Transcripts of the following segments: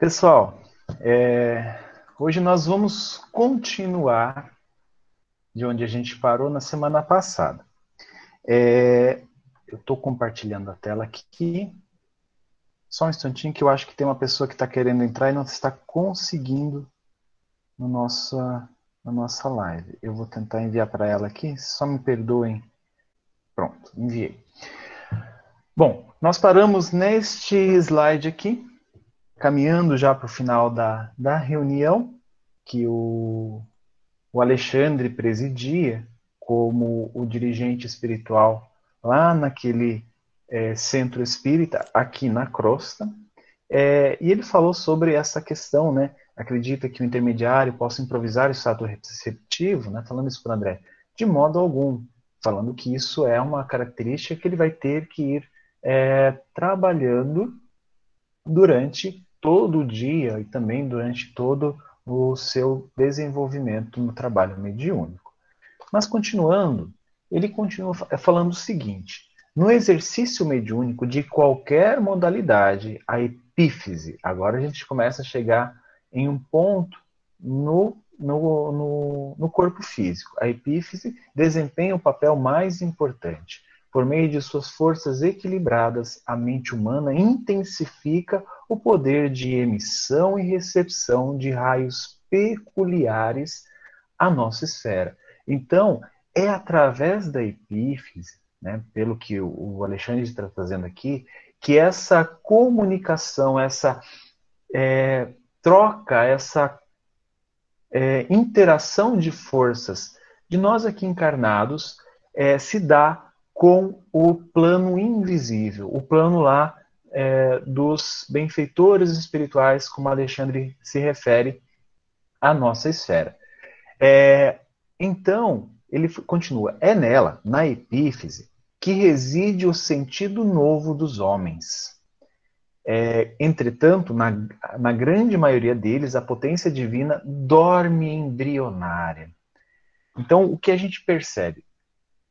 Pessoal, é, hoje nós vamos continuar de onde a gente parou na semana passada. É, eu estou compartilhando a tela aqui. Só um instantinho que eu acho que tem uma pessoa que está querendo entrar e não está conseguindo no nossa, na nossa live. Eu vou tentar enviar para ela aqui. Só me perdoem. Pronto, enviei. Bom, nós paramos neste slide aqui caminhando já para o final da, da reunião que o, o Alexandre presidia como o dirigente espiritual lá naquele é, centro espírita, aqui na crosta, é, e ele falou sobre essa questão, né? Acredita que o intermediário possa improvisar o estado receptivo, né? Falando isso para André, de modo algum, falando que isso é uma característica que ele vai ter que ir é, trabalhando durante todo dia e também durante todo o seu desenvolvimento no trabalho mediúnico. Mas continuando, ele continua falando o seguinte: no exercício mediúnico de qualquer modalidade, a epífise, agora a gente começa a chegar em um ponto no, no, no, no corpo físico. A epífise desempenha o papel mais importante. Por meio de suas forças equilibradas, a mente humana intensifica o poder de emissão e recepção de raios peculiares à nossa esfera. Então, é através da epífise, né, pelo que o Alexandre está trazendo aqui, que essa comunicação, essa é, troca, essa é, interação de forças de nós aqui encarnados é, se dá com o plano invisível, o plano lá é, dos benfeitores espirituais, como Alexandre se refere à nossa esfera. É, então, ele continua: é nela, na epífise, que reside o sentido novo dos homens. É, entretanto, na, na grande maioria deles, a potência divina dorme embrionária. Então, o que a gente percebe?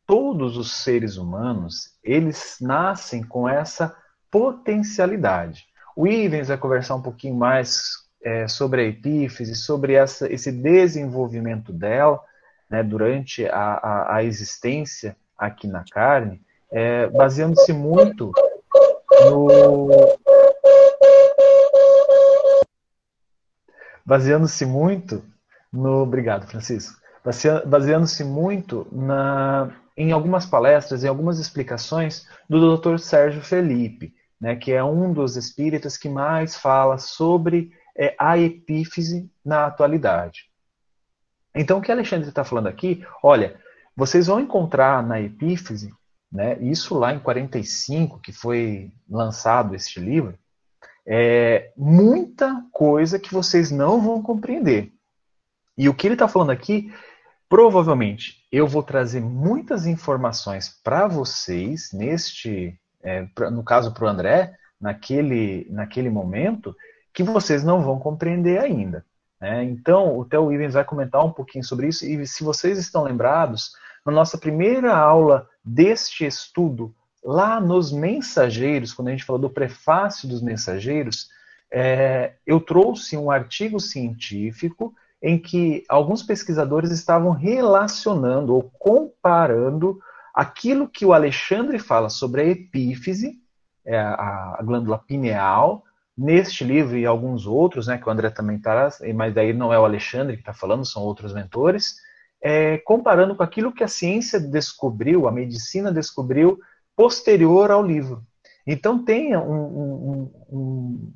Todos os seres humanos, eles nascem com essa potencialidade. O Ivens vai conversar um pouquinho mais é, sobre a epífise, sobre essa, esse desenvolvimento dela né, durante a, a, a, existência aqui na carne, é, baseando-se muito no. Baseando-se muito no. Obrigado, Francisco. Baseando-se muito na, em algumas palestras, em algumas explicações do Dr. Sérgio Felipe, né, que é um dos espíritas que mais fala sobre é, a epífise na atualidade. Então, o que Alexandre está falando aqui, olha, vocês vão encontrar na epífise, né, isso lá em 45, que foi lançado este livro, é, muita coisa que vocês não vão compreender. E o que ele está falando aqui Provavelmente eu vou trazer muitas informações para vocês neste, é, pra, no caso para o André, naquele, naquele momento, que vocês não vão compreender ainda. Né? Então, o Theo Ivens vai comentar um pouquinho sobre isso, e se vocês estão lembrados, na nossa primeira aula deste estudo, lá nos Mensageiros, quando a gente falou do prefácio dos Mensageiros, é, eu trouxe um artigo científico em que alguns pesquisadores estavam relacionando ou comparando aquilo que o Alexandre fala sobre a epífise, é, a, glândula pineal, neste livro e alguns outros, né, que o André também está, mas daí não é o Alexandre que está falando, são outros mentores, é, comparando com aquilo que a ciência descobriu, a medicina descobriu posterior ao livro. Então tem um, um, um,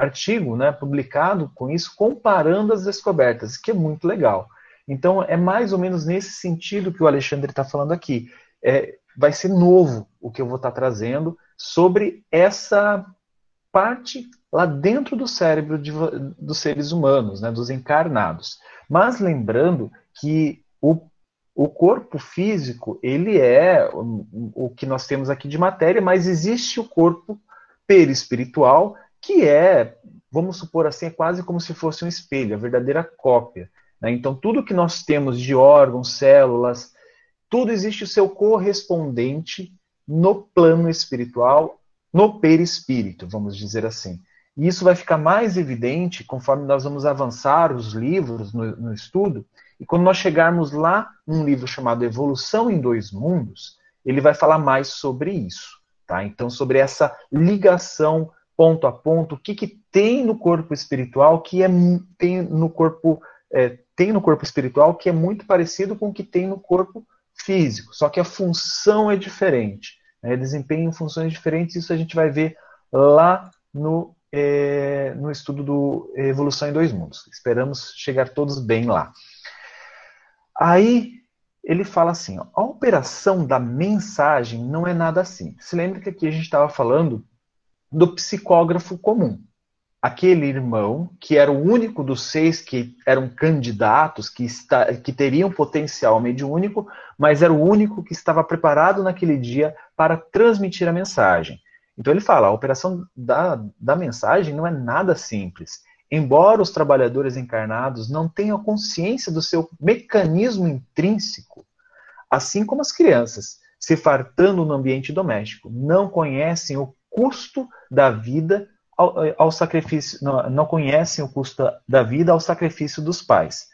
artigo né, publicado com isso, comparando as descobertas, que é muito legal. Então, é mais ou menos nesse sentido que o Alexandre está falando aqui. É, vai ser novo o que eu vou estar tá trazendo sobre essa parte lá dentro do cérebro de, dos seres humanos, né, dos encarnados. Mas lembrando que o, o corpo físico, ele é o, o que nós temos aqui de matéria, mas existe o corpo perispiritual que é, vamos supor assim, é quase como se fosse um espelho, a verdadeira cópia. Né? Então, tudo que nós temos de órgãos, células, tudo existe o seu correspondente no plano espiritual, no perispírito, vamos dizer assim. E isso vai ficar mais evidente conforme nós vamos avançar os livros no, no estudo. E quando nós chegarmos lá num livro chamado Evolução em Dois Mundos, ele vai falar mais sobre isso. Tá? Então, sobre essa ligação ponto a ponto, o que, que tem no corpo espiritual que é, tem no corpo é, tem no corpo espiritual que é muito parecido com o que tem no corpo físico, só que a função é diferente. Né? Desempenham funções diferentes, isso a gente vai ver lá no, é, no estudo do Evolução em Dois Mundos. Esperamos chegar todos bem lá. Aí ele fala assim: ó, a operação da mensagem não é nada assim. Se lembra que aqui a gente estava falando do psicógrafo comum. Aquele irmão que era o único dos seis que eram candidatos, que, está, que teriam potencial mediúnico, mas era o único que estava preparado naquele dia para transmitir a mensagem. Então ele fala: a operação da, da mensagem não é nada simples. Embora os trabalhadores encarnados não tenham consciência do seu mecanismo intrínseco, assim como as crianças, se fartando no ambiente doméstico, não conhecem o custo da vida ao, ao sacrifício, não, não conhecem o custo da vida ao sacrifício dos pais.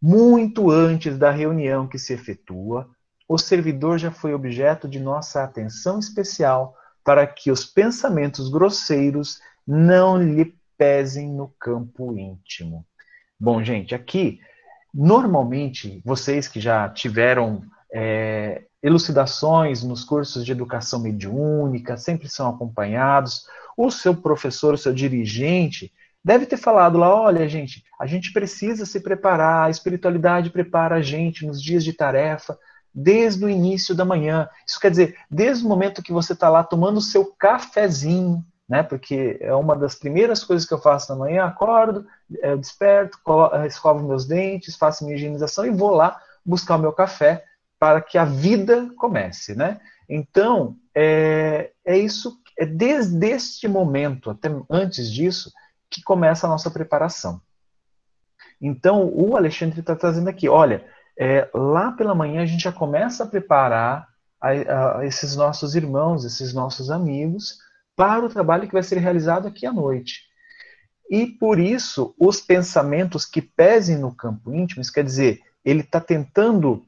Muito antes da reunião que se efetua, o servidor já foi objeto de nossa atenção especial para que os pensamentos grosseiros não lhe pesem no campo íntimo. Bom, gente, aqui, normalmente, vocês que já tiveram é, elucidações nos cursos de educação mediúnica, sempre são acompanhados. O seu professor, o seu dirigente, deve ter falado lá: olha, gente, a gente precisa se preparar, a espiritualidade prepara a gente nos dias de tarefa, desde o início da manhã. Isso quer dizer, desde o momento que você está lá tomando o seu cafezinho, né? Porque é uma das primeiras coisas que eu faço na manhã, acordo, eu desperto, escovo meus dentes, faço minha higienização e vou lá buscar o meu café para que a vida comece, né? Então, é, é isso, é desde este momento, até antes disso, que começa a nossa preparação. Então, o Alexandre está trazendo aqui, olha, é, lá pela manhã a gente já começa a preparar a, a esses nossos irmãos, esses nossos amigos, para o trabalho que vai ser realizado aqui à noite. E por isso, os pensamentos que pesem no campo íntimo, isso quer dizer, ele está tentando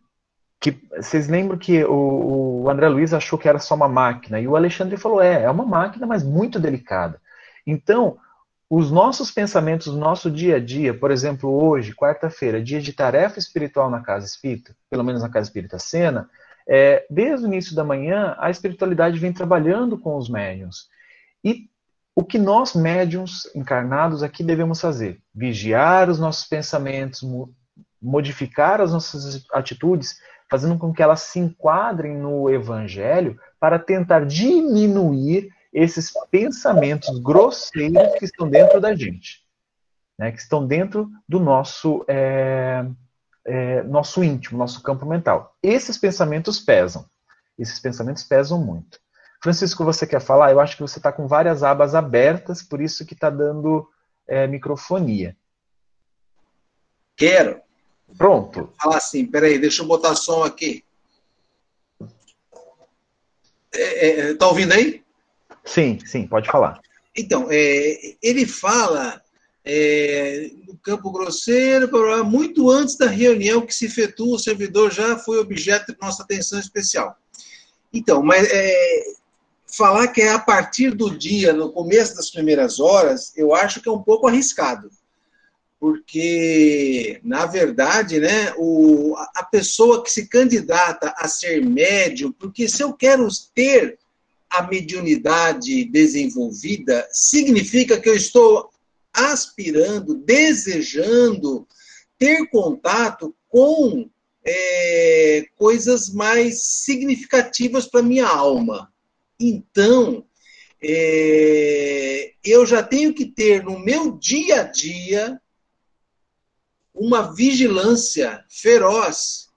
que vocês lembram que o, o, André Luiz achou que era só uma máquina? E o Alexandre falou é é uma máquina mas muito delicada. Então os nossos pensamentos no nosso dia a dia por exemplo hoje quarta-feira dia de tarefa espiritual na casa espírita pelo menos na casa espírita Sena é, desde o início da manhã a espiritualidade vem trabalhando com os médiums. E o que nós médiums encarnados aqui devemos fazer? Vigiar os nossos pensamentos modificar as nossas atitudes fazendo com que elas se enquadrem no evangelho para tentar diminuir esses pensamentos grosseiros que estão dentro da gente, né, que estão dentro do nosso, é, é, nosso íntimo, nosso campo mental. Esses pensamentos pesam. Esses pensamentos pesam muito. Francisco, você quer falar? Eu acho que você está com várias abas abertas, por isso que está dando é, microfonia. Quero. Pronto. Falar assim, peraí, deixa eu botar som aqui. É, é, tá ouvindo aí? Sim, sim, pode falar. Então, é, ele fala é, no campo grosseiro, muito antes da reunião que se efetua, o servidor já foi objeto de nossa atenção especial. Então, mas é, falar que é a partir do dia, no começo das primeiras horas, eu acho que é um pouco arriscado porque, na verdade, né, o, a pessoa que se candidata a ser médium, porque se eu quero ter a mediunidade desenvolvida, significa que eu estou aspirando, desejando ter contato com é, coisas mais significativas para minha alma. Então, é, eu já tenho que ter no meu dia a dia uma vigilância feroz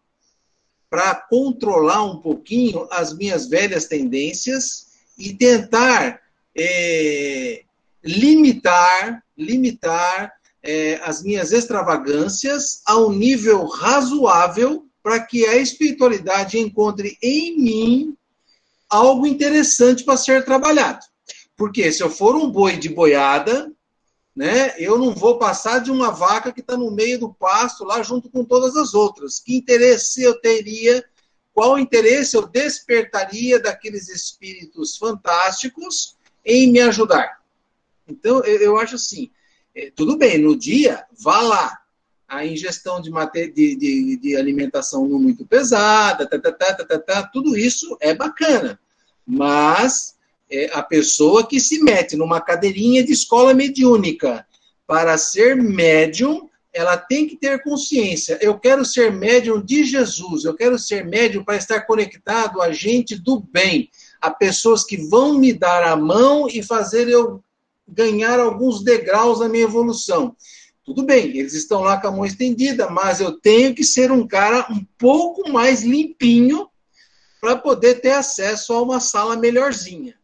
para controlar um pouquinho as minhas velhas tendências e tentar é, limitar, limitar é, as minhas extravagâncias a um nível razoável para que a espiritualidade encontre em mim algo interessante para ser trabalhado. Porque se eu for um boi de boiada, né? Eu não vou passar de uma vaca que está no meio do pasto lá junto com todas as outras. Que interesse eu teria? Qual interesse eu despertaria daqueles espíritos fantásticos em me ajudar? Então, eu, eu acho assim, é, tudo bem, no dia, vá lá. A ingestão de, de, de, de alimentação não muito pesada, tá, tá, tá, tá, tá, tá, tudo isso é bacana. Mas é a pessoa que se mete numa cadeirinha de escola mediúnica para ser médium, ela tem que ter consciência. Eu quero ser médium de Jesus, eu quero ser médium para estar conectado a gente do bem, a pessoas que vão me dar a mão e fazer eu ganhar alguns degraus na minha evolução. Tudo bem, eles estão lá com a mão estendida, mas eu tenho que ser um cara um pouco mais limpinho para poder ter acesso a uma sala melhorzinha,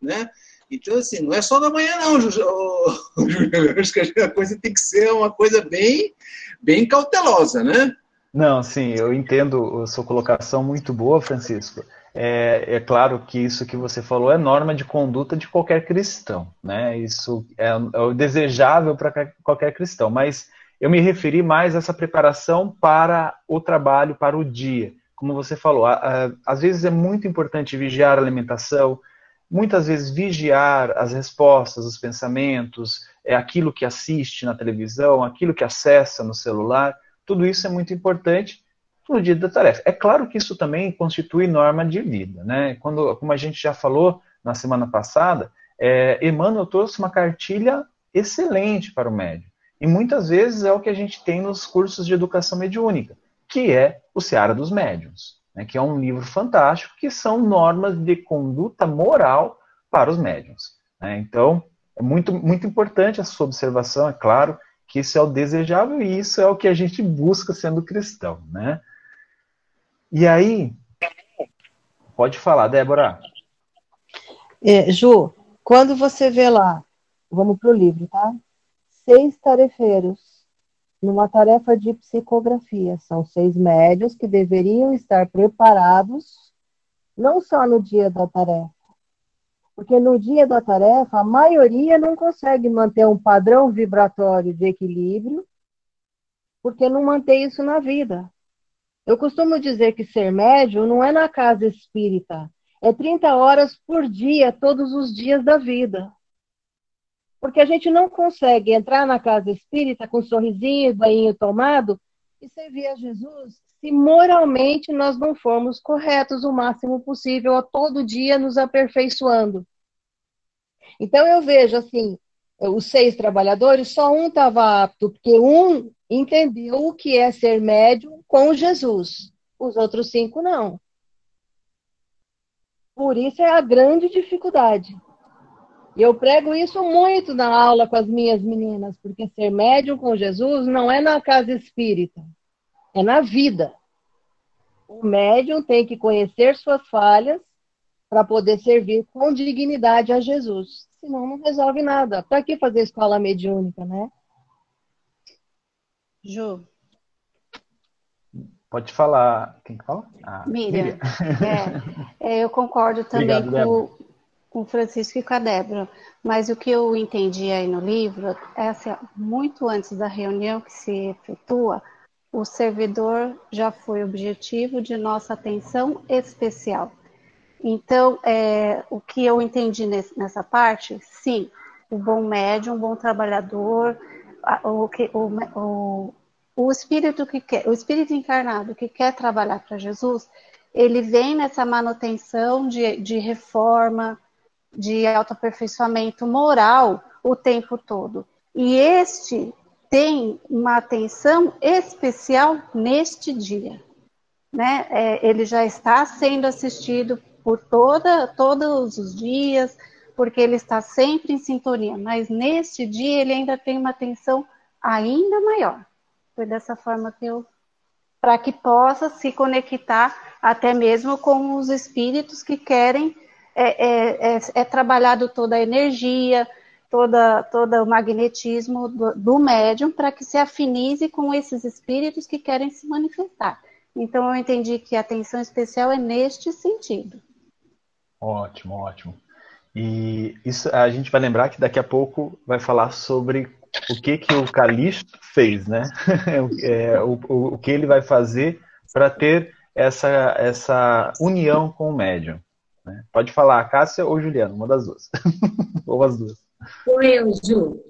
né? Então, assim, não é só da manhã, não, Júlio. Acho que a coisa tem que ser uma coisa bem, bem cautelosa, né? Não, sim, eu entendo a sua colocação muito boa, Francisco. É, é, claro que isso que você falou é norma de conduta de qualquer cristão, né? Isso é, é o desejável para qualquer cristão, mas eu me referi mais a essa preparação para o trabalho, para o dia. Como você falou, a, a, às vezes é muito importante vigiar a alimentação, muitas vezes vigiar as respostas, os pensamentos, é aquilo que assiste na televisão, aquilo que acessa no celular, tudo isso é muito importante no dia da tarefa. É claro que isso também constitui norma de vida, né? Quando, como a gente já falou na semana passada, é, Emmanuel trouxe uma cartilha excelente para o médium. E muitas vezes é o que a gente tem nos cursos de educação mediúnica, que é o Seara dos Médiuns, né, que é um livro fantástico, que são normas de conduta moral para os médiuns. Né? Então, é muito, muito importante a sua observação, é claro, que isso é o desejável e isso é o que a gente busca sendo cristão, né? E aí, pode falar, Débora. É, Ju, quando você vê lá, vamos para o livro, tá? Seis tarefeiros numa tarefa de psicografia. São seis médios que deveriam estar preparados, não só no dia da tarefa, porque no dia da tarefa a maioria não consegue manter um padrão vibratório de equilíbrio, porque não mantém isso na vida. Eu costumo dizer que ser médium não é na casa espírita, é 30 horas por dia, todos os dias da vida. Porque a gente não consegue entrar na casa espírita com um sorrisinho, banho tomado e servir a Jesus se moralmente nós não formos corretos o máximo possível, a todo dia nos aperfeiçoando. Então eu vejo assim, os seis trabalhadores, só um estava apto, porque um entendeu o que é ser médium com Jesus. Os outros cinco não. Por isso é a grande dificuldade. E eu prego isso muito na aula com as minhas meninas, porque ser médium com Jesus não é na casa espírita, é na vida. O médium tem que conhecer suas falhas para poder servir com dignidade a Jesus. Senão não resolve nada. Para que fazer escola mediúnica, né? Ju. Pode falar. Quem fala? Ah, Miriam. Miriam. É, é, eu concordo também Obrigado, com, com o Francisco e com a Débora. Mas o que eu entendi aí no livro é assim, muito antes da reunião que se efetua, o servidor já foi objetivo de nossa atenção especial. Então, é, o que eu entendi nesse, nessa parte, sim, o bom médium, o bom trabalhador, o, o, o, o espírito que quer, o espírito encarnado que quer trabalhar para Jesus, ele vem nessa manutenção de, de reforma, de autoaperfeiçoamento moral o tempo todo. E este tem uma atenção especial neste dia. Né? É, ele já está sendo assistido por toda, todos os dias, porque ele está sempre em sintonia, mas neste dia ele ainda tem uma atenção ainda maior. Foi dessa forma que eu. para que possa se conectar até mesmo com os espíritos que querem. É, é, é, é trabalhado toda a energia, toda, todo o magnetismo do, do médium para que se afinize com esses espíritos que querem se manifestar. Então, eu entendi que a atenção especial é neste sentido. Ótimo, ótimo. E isso a gente vai lembrar que daqui a pouco vai falar sobre o que que o Calixto fez, né? é, o, o, o que ele vai fazer para ter essa, essa união com o médium. Né? Pode falar, Cássia ou Juliana, uma das duas. ou as duas. Ou eu, Ju.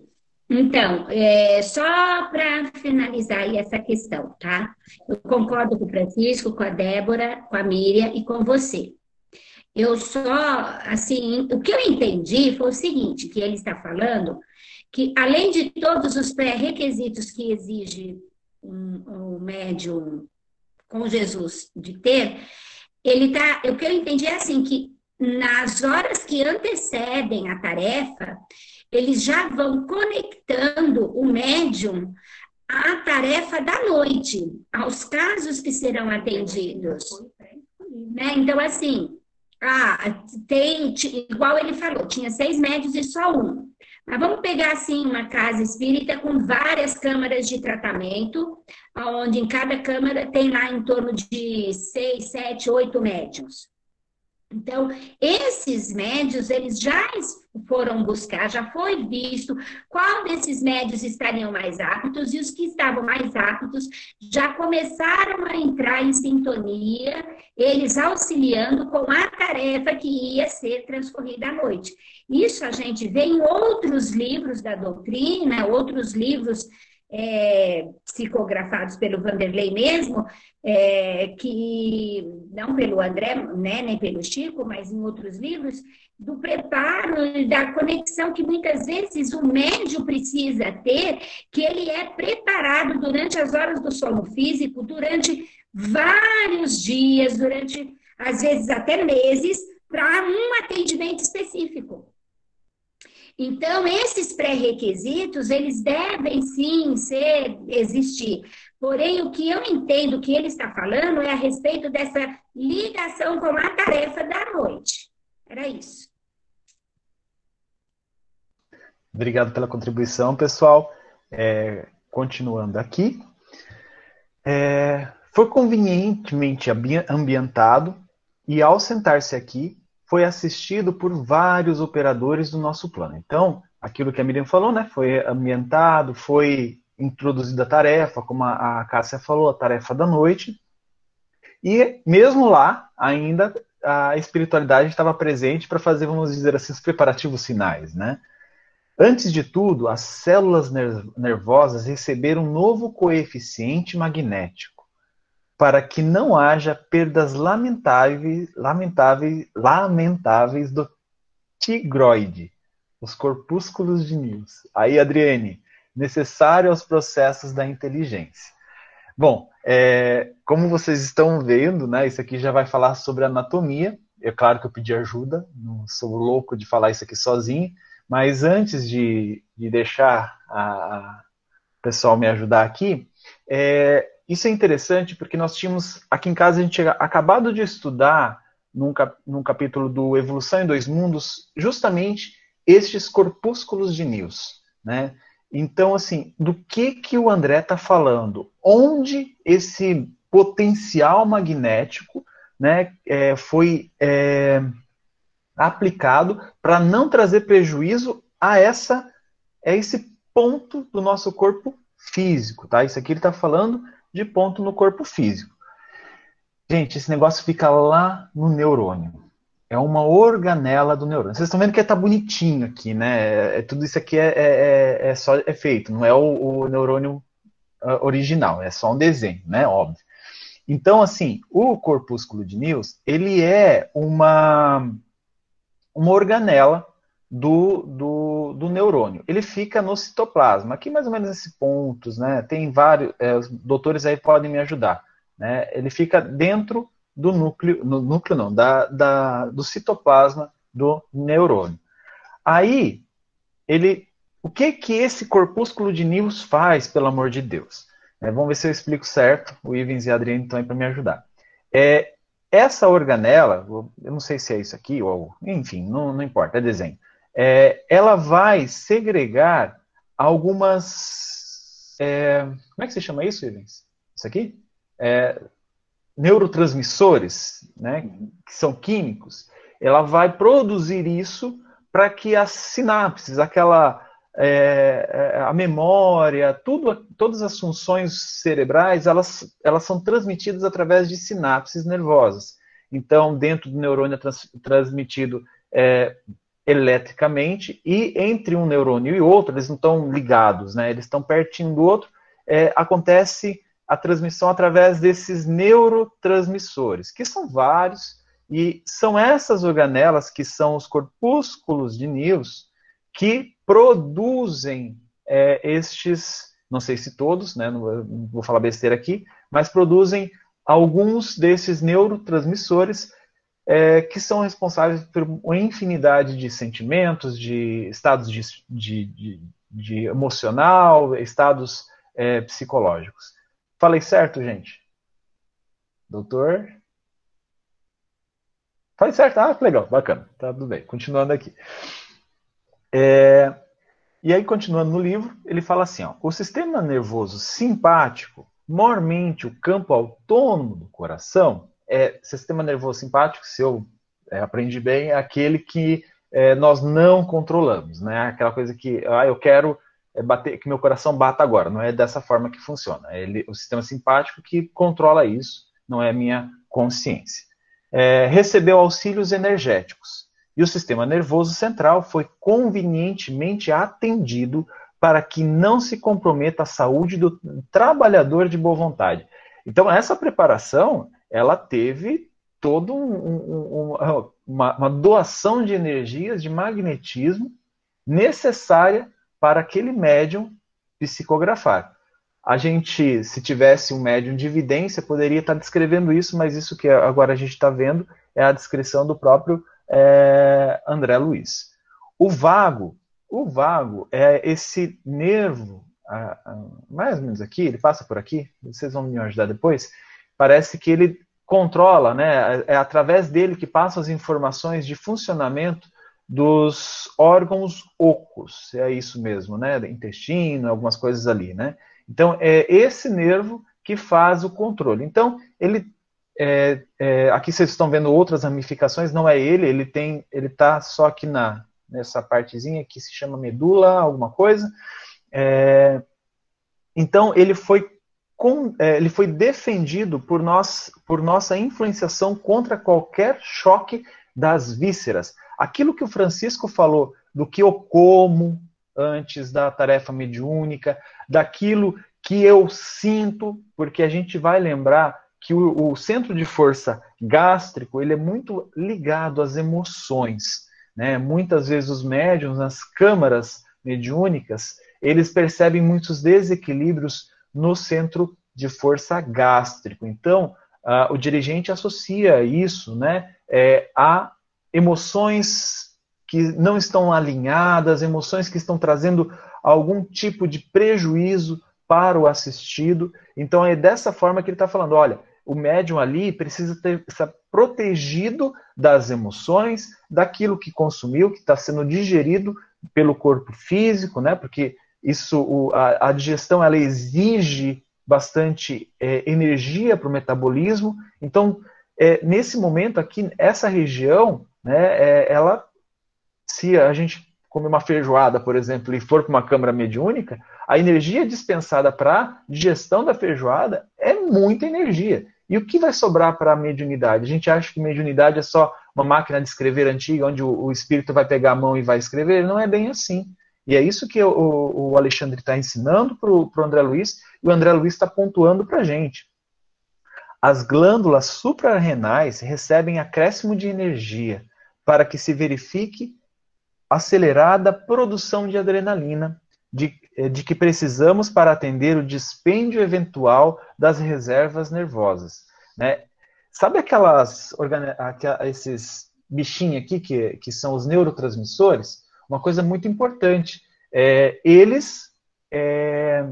Então, é, só para finalizar aí essa questão, tá? Eu concordo com o Francisco, com a Débora, com a Miriam e com você. Eu só, assim, o que eu entendi foi o seguinte, que ele está falando, que além de todos os pré-requisitos que exige um, um médium com Jesus de ter, ele tá, o que eu entendi é assim, que nas horas que antecedem a tarefa, eles já vão conectando o médium à tarefa da noite, aos casos que serão atendidos. Né? Então, assim, ah, tem, igual ele falou, tinha seis médios e só um. Mas vamos pegar assim uma casa espírita com várias câmaras de tratamento, onde em cada câmara tem lá em torno de seis, sete, oito médios. Então, esses médios, eles já foram buscar, já foi visto qual desses médios estariam mais aptos, e os que estavam mais aptos já começaram a entrar em sintonia, eles auxiliando com a tarefa que ia ser transcorrida à noite. Isso a gente vê em outros livros da doutrina, outros livros é, psicografados pelo Vanderlei mesmo, é, que não pelo André, né, nem pelo Chico, mas em outros livros, do preparo e da conexão que muitas vezes o médio precisa ter, que ele é preparado durante as horas do sono físico, durante vários dias, durante às vezes até meses, para um atendimento específico. Então, esses pré-requisitos, eles devem sim ser, existir. Porém, o que eu entendo que ele está falando é a respeito dessa ligação com a tarefa da noite. Era isso. Obrigado pela contribuição, pessoal. É, continuando aqui. É, foi convenientemente ambientado e, ao sentar-se aqui, foi assistido por vários operadores do nosso plano. Então, aquilo que a Miriam falou, né, foi ambientado, foi introduzida a tarefa, como a, Cássia falou, a tarefa da noite. E mesmo lá, ainda a espiritualidade estava presente para fazer, vamos dizer assim, os preparativos finais, né? Antes de tudo, as células nervosas receberam um novo coeficiente magnético para que não haja perdas lamentáveis, lamentáveis, lamentáveis do tigroide, os corpúsculos de Nils. Aí, Adriane, necessário aos processos da inteligência. Bom, é, como vocês estão vendo, né, isso aqui já vai falar sobre anatomia. É claro que eu pedi ajuda, não sou louco de falar isso aqui sozinho, mas antes de, de deixar o pessoal me ajudar aqui, é, isso é interessante porque nós tínhamos, aqui em casa, a gente tinha acabado de estudar, num, cap, num capítulo do Evolução em Dois Mundos, justamente estes corpúsculos de Nils, né? Então, assim, do que que o André está falando? Onde esse potencial magnético né, é, foi é, aplicado para não trazer prejuízo a essa a esse ponto do nosso corpo físico, tá? Isso aqui ele está falando de ponto no corpo físico. Gente, esse negócio fica lá no neurônio. É uma organela do neurônio. Vocês estão vendo que está bonitinho aqui, né? É, é, tudo isso aqui é, é, é, é só efeito, não é o, o neurônio uh, original, é só um desenho, né? Óbvio. Então, assim, o corpúsculo de Nils, ele é uma, uma organela do, do, do, neurônio. Ele fica no citoplasma, aqui mais ou menos nesses pontos, né? Tem vários, é, os doutores aí podem me ajudar. Né? Ele fica dentro do núcleo, no núcleo não, da, da, do citoplasma do neurônio. Aí, ele, o que que esse corpúsculo de Nils faz, pelo amor de Deus? É, vamos ver se eu explico certo. O Ivens e a Adriane estão aí para me ajudar. É, essa organela, eu não sei se é isso aqui, ou enfim, não, não importa, é desenho é, ela vai segregar algumas. É, como é que se chama isso, Ivens? Isso aqui? É, neurotransmissores, né, que são químicos. Ela vai produzir isso para que as sinapses, aquela é, é, a memória, tudo, todas as funções cerebrais, elas, elas são transmitidas através de sinapses nervosas. Então, dentro do neurônio é trans, transmitido é, eletricamente e entre um neurônio e outro, eles não estão ligados, né? Eles estão pertinho do outro. É, acontece a transmissão através desses neurotransmissores, que são vários, e são essas organelas que são os corpúsculos de News que produzem é, estes, não sei se todos, né, não, não vou falar besteira aqui, mas produzem alguns desses neurotransmissores é, que são responsáveis por uma infinidade de sentimentos, de estados de, de, de, de emocional, estados é, psicológicos. Falei certo, gente? Doutor? Falei certo? Ah, legal, bacana. Tá tudo bem. Continuando aqui. É, e aí, continuando no livro, ele fala assim: ó, o sistema nervoso simpático, maiormente o campo autônomo do coração, é sistema nervoso simpático, se eu é, aprendi bem, é aquele que é, nós não controlamos, né? Aquela coisa que, ah, eu quero é bater, que meu coração bata agora. Não é dessa forma que funciona. Ele, o sistema simpático que controla isso, não é a minha consciência. É, recebeu auxílios energéticos e o sistema nervoso central foi convenientemente atendido para que não se comprometa a saúde do trabalhador de boa vontade. Então, essa preparação, ela teve toda um, um, uma, uma doação de energias, de magnetismo necessária para aquele médium psicografar. A gente, se tivesse um médium de evidência, poderia estar descrevendo isso, mas isso que agora a gente está vendo é a descrição do próprio é, André Luiz. O vago, o vago é esse nervo, mais ou menos aqui, ele passa por aqui, vocês vão me ajudar depois, parece que ele controla, né, é através dele que passam as informações de funcionamento dos órgãos ocos, é isso mesmo, né? Intestino, algumas coisas ali, né? Então, é esse nervo que faz o controle. Então, ele é, é, aqui vocês estão vendo outras ramificações, não é ele, ele tem, ele está só aqui na nessa partezinha que se chama medula, alguma coisa. É, então ele foi com, é, ele foi defendido por nós, por nossa influenciação contra qualquer choque das vísceras. Aquilo que o Francisco falou do que eu como antes da tarefa mediúnica, daquilo que eu sinto, porque a gente vai lembrar que o, o centro de força gástrico ele é muito ligado às emoções. Né? Muitas vezes os médiums nas câmaras mediúnicas eles percebem muitos desequilíbrios no centro de força gástrico. Então, uh, o dirigente associa isso né, é, a emoções que não estão alinhadas, emoções que estão trazendo algum tipo de prejuízo para o assistido. Então é dessa forma que ele está falando: olha, o médium ali precisa ter, estar protegido das emoções, daquilo que consumiu, que está sendo digerido pelo corpo físico, né? Porque isso, o, a, a, digestão, ela exige bastante é, energia para o metabolismo. Então, é, nesse momento aqui, essa região né, é, ela, se a gente comer uma feijoada, por exemplo, e for para uma câmara mediúnica, a energia dispensada para digestão da feijoada é muita energia. E o que vai sobrar para a mediunidade? A gente acha que mediunidade é só uma máquina de escrever antiga, onde o, o espírito vai pegar a mão e vai escrever. Não é bem assim. E é isso que o, o Alexandre está ensinando para o André Luiz, e o André Luiz está pontuando para a gente. As glândulas suprarrenais recebem acréscimo de energia para que se verifique acelerada produção de adrenalina, de, eh, de que precisamos para atender o dispêndio eventual das reservas nervosas. Né? Sabe aquelas esses bichinhos aqui que, que são os neurotransmissores? Uma coisa muito importante. É, eles é,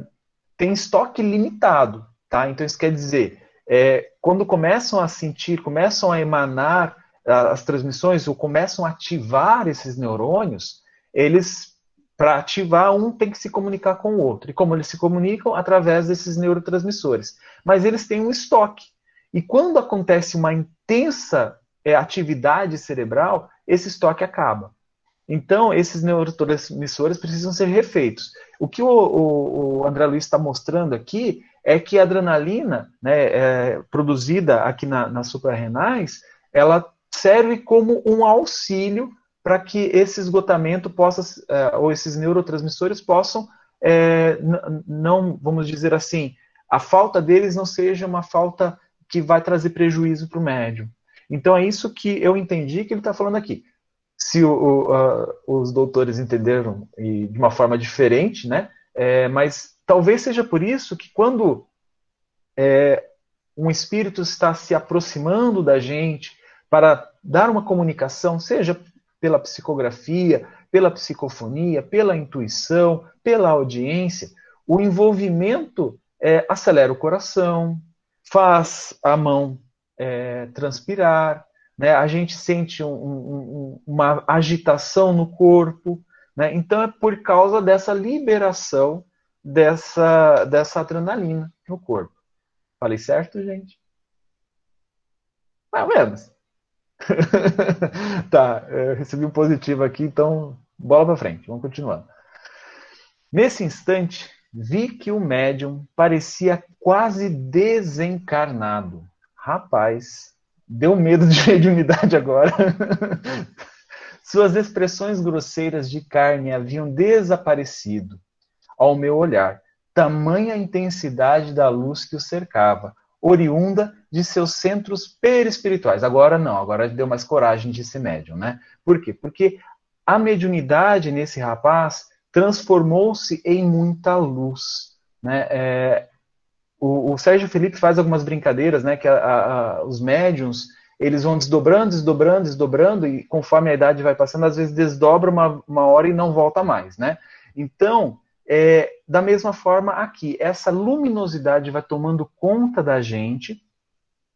têm estoque limitado, tá? Então isso quer dizer, é, quando começam a sentir, começam a emanar as transmissões ou começam a ativar esses neurônios, eles, para ativar, um tem que se comunicar com o outro. E como eles se comunicam? Através desses neurotransmissores. Mas eles têm um estoque. E quando acontece uma intensa é, atividade cerebral, esse estoque acaba. Então, esses neurotransmissores precisam ser refeitos. O que o, o, o André Luiz está mostrando aqui é que a adrenalina né, é, produzida aqui na, nas suprarrenais, ela serve como um auxílio para que esse esgotamento possa, é, ou esses neurotransmissores possam, é, não, vamos dizer assim, a falta deles não seja uma falta que vai trazer prejuízo para o médium. Então é isso que eu entendi que ele está falando aqui se o, a, os doutores entenderam e, de uma forma diferente, né? É, mas talvez seja por isso que quando é, um espírito está se aproximando da gente para dar uma comunicação, seja pela psicografia, pela psicofonia, pela intuição, pela audiência, o envolvimento é, acelera o coração, faz a mão é, transpirar, né? a gente sente um, um, uma agitação no corpo. Né? Então, é por causa dessa liberação dessa, dessa adrenalina no corpo. Falei certo, gente? Mais ou menos. tá, recebi um positivo aqui, então bola para frente, vamos continuando. Nesse instante, vi que o médium parecia quase desencarnado. Rapaz, Deu medo de mediunidade agora. Suas expressões grosseiras de carne haviam desaparecido. Ao meu olhar, tamanha intensidade da luz que o cercava, oriunda de seus centros perispirituais. Agora não, agora deu mais coragem de ser médium, né? Por quê? Porque a mediunidade nesse rapaz transformou-se em muita luz. Né? É, o, o, Sérgio Felipe faz algumas brincadeiras, né, que a, a, os médiums, eles vão desdobrando, desdobrando, desdobrando, e conforme a idade vai passando, às vezes desdobra uma, uma hora e não volta mais, né? Então, é, da mesma forma aqui, essa luminosidade vai tomando conta da gente,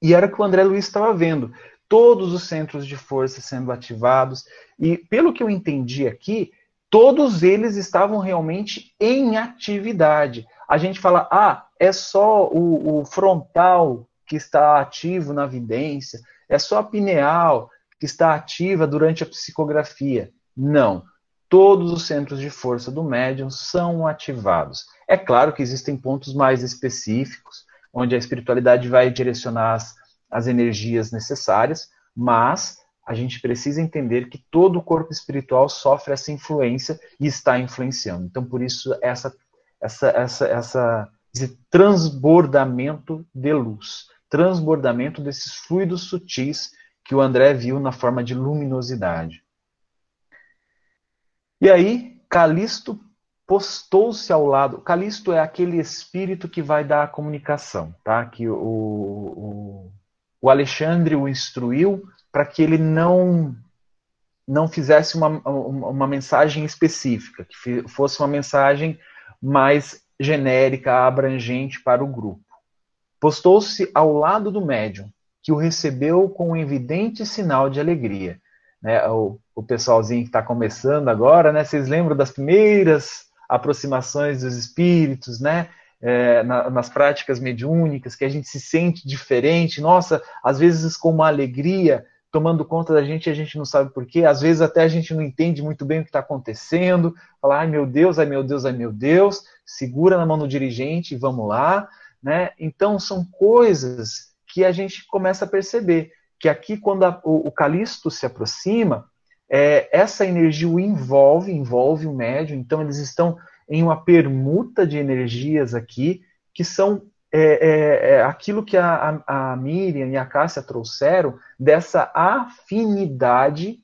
e era o que o André Luiz estava vendo, todos os centros de força sendo ativados, e pelo que eu entendi aqui, todos eles estavam realmente em atividade. A gente fala, ah, é só o, o frontal que está ativo na vidência, é só a pineal que está ativa durante a psicografia. Não. Todos os centros de força do médium são ativados. É claro que existem pontos mais específicos, onde a espiritualidade vai direcionar as, as energias necessárias, mas a gente precisa entender que todo o corpo espiritual sofre essa influência e está influenciando. Então, por isso, essa, essa, essa, essa, esse transbordamento de luz, transbordamento desses fluidos sutis que o André viu na forma de luminosidade. E aí, Calisto postou-se ao lado. Calisto é aquele espírito que vai dar a comunicação, tá? Que o, o, o Alexandre o instruiu para que ele não não fizesse uma, uma mensagem específica, que fosse uma mensagem mais genérica, abrangente para o grupo. Postou-se ao lado do médium, que o recebeu com um evidente sinal de alegria. Né, o, o pessoalzinho que está começando agora, né, vocês lembram das primeiras aproximações dos espíritos, né? É, na, nas práticas mediúnicas, que a gente se sente diferente, nossa, às vezes com uma alegria tomando conta da gente e a gente não sabe porquê, às vezes até a gente não entende muito bem o que está acontecendo, fala, ai meu Deus, ai meu Deus, ai meu Deus, segura na mão do dirigente e vamos lá, né? Então são coisas que a gente começa a perceber, que aqui quando a, o, o Calisto se aproxima, é, essa energia o envolve, envolve o médium, então eles estão em uma permuta de energias aqui que são é, é, é aquilo que a, a, Miriam e a Cássia trouxeram dessa afinidade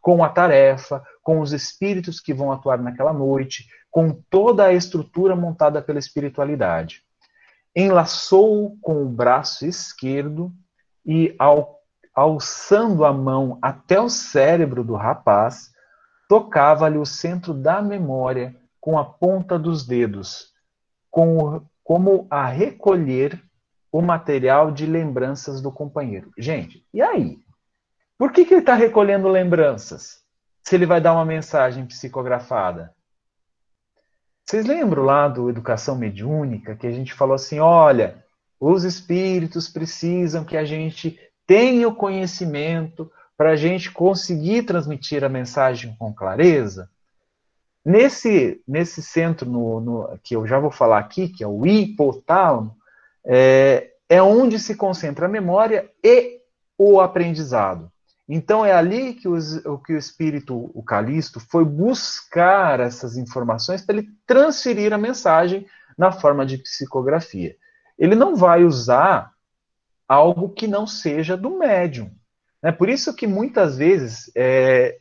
com a tarefa, com os espíritos que vão atuar naquela noite, com toda a estrutura montada pela espiritualidade. Enlaçou-o com o braço esquerdo e, ao, alçando a mão até o cérebro do rapaz, tocava-lhe o centro da memória com a ponta dos dedos, com como a recolher o material de lembranças do companheiro. Gente, e aí? Por que, que ele está recolhendo lembranças? Se ele vai dar uma mensagem psicografada? Vocês lembram lá do Educação Mediúnica que a gente falou assim: olha, os espíritos precisam que a gente tenha o conhecimento para a gente conseguir transmitir a mensagem com clareza? Nesse, nesse centro no, no, que eu já vou falar aqui, que é o hipotálamo, é, é onde se concentra a memória e o aprendizado. Então é ali que, os, que o espírito, o Calisto, foi buscar essas informações para ele transferir a mensagem na forma de psicografia. Ele não vai usar algo que não seja do médium. É por isso que muitas vezes, é,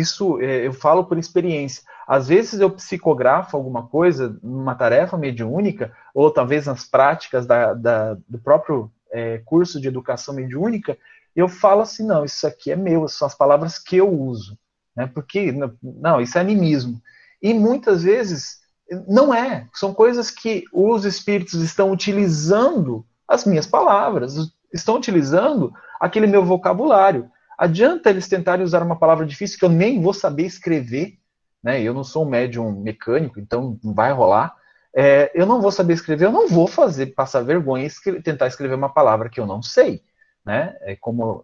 isso é, eu falo por experiência, às vezes eu psicografo alguma coisa numa tarefa mediúnica, ou talvez nas práticas da, da, do próprio é, curso de educação mediúnica, eu falo assim, não, isso aqui é meu, são as palavras que eu uso. Né? Porque, não, isso é animismo. E muitas vezes não é. São coisas que os espíritos estão utilizando as minhas palavras, estão utilizando aquele meu vocabulário. Adianta eles tentarem usar uma palavra difícil que eu nem vou saber escrever, né? Eu não sou um médium mecânico, então não vai rolar. É, eu não vou saber escrever, eu não vou fazer passar vergonha e tentar escrever uma palavra que eu não sei né? É como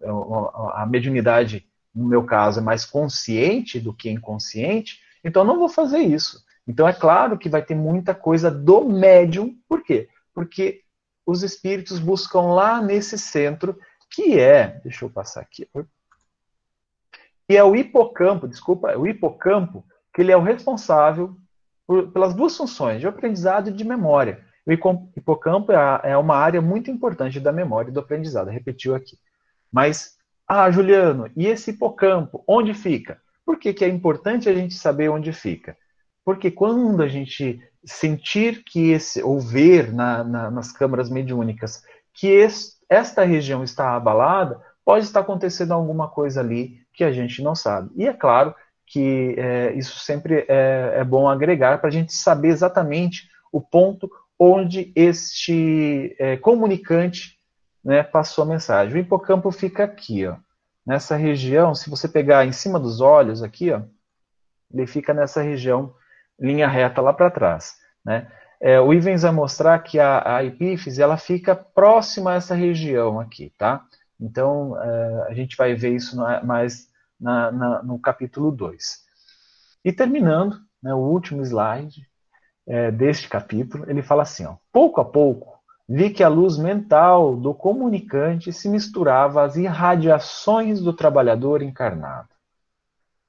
a mediunidade, no meu caso, é mais consciente do que inconsciente, então eu não vou fazer isso. Então é claro que vai ter muita coisa do médium, por quê? Porque os espíritos buscam lá nesse centro, que é, deixa eu passar aqui, que é o hipocampo, desculpa, é o hipocampo, que ele é o responsável por, pelas duas funções, de aprendizado e de memória. O hipocampo é, é uma área muito importante da memória e do aprendizado, repetiu aqui. Mas, ah, Juliano, e esse hipocampo, onde fica? Por que, que é importante a gente saber onde fica? Porque quando a gente sentir que esse, ou ver na, na, nas câmaras mediúnicas que esta região está abalada, pode estar acontecendo alguma coisa ali que a gente não sabe. E é claro que é, isso sempre é, é bom agregar para a gente saber exatamente o ponto onde este é, comunicante né, passou a mensagem. O hipocampo fica aqui, ó, nessa região. Se você pegar em cima dos olhos aqui, ó, ele fica nessa região, linha reta lá para trás. Né? É, o Ivens vai mostrar que a, a epífise ela fica próxima a essa região aqui, tá? Então é, a gente vai ver isso mais na, na, no capítulo 2. E terminando, né, o último slide, é, deste capítulo, ele fala assim: ó, pouco a pouco vi que a luz mental do comunicante se misturava às irradiações do trabalhador encarnado.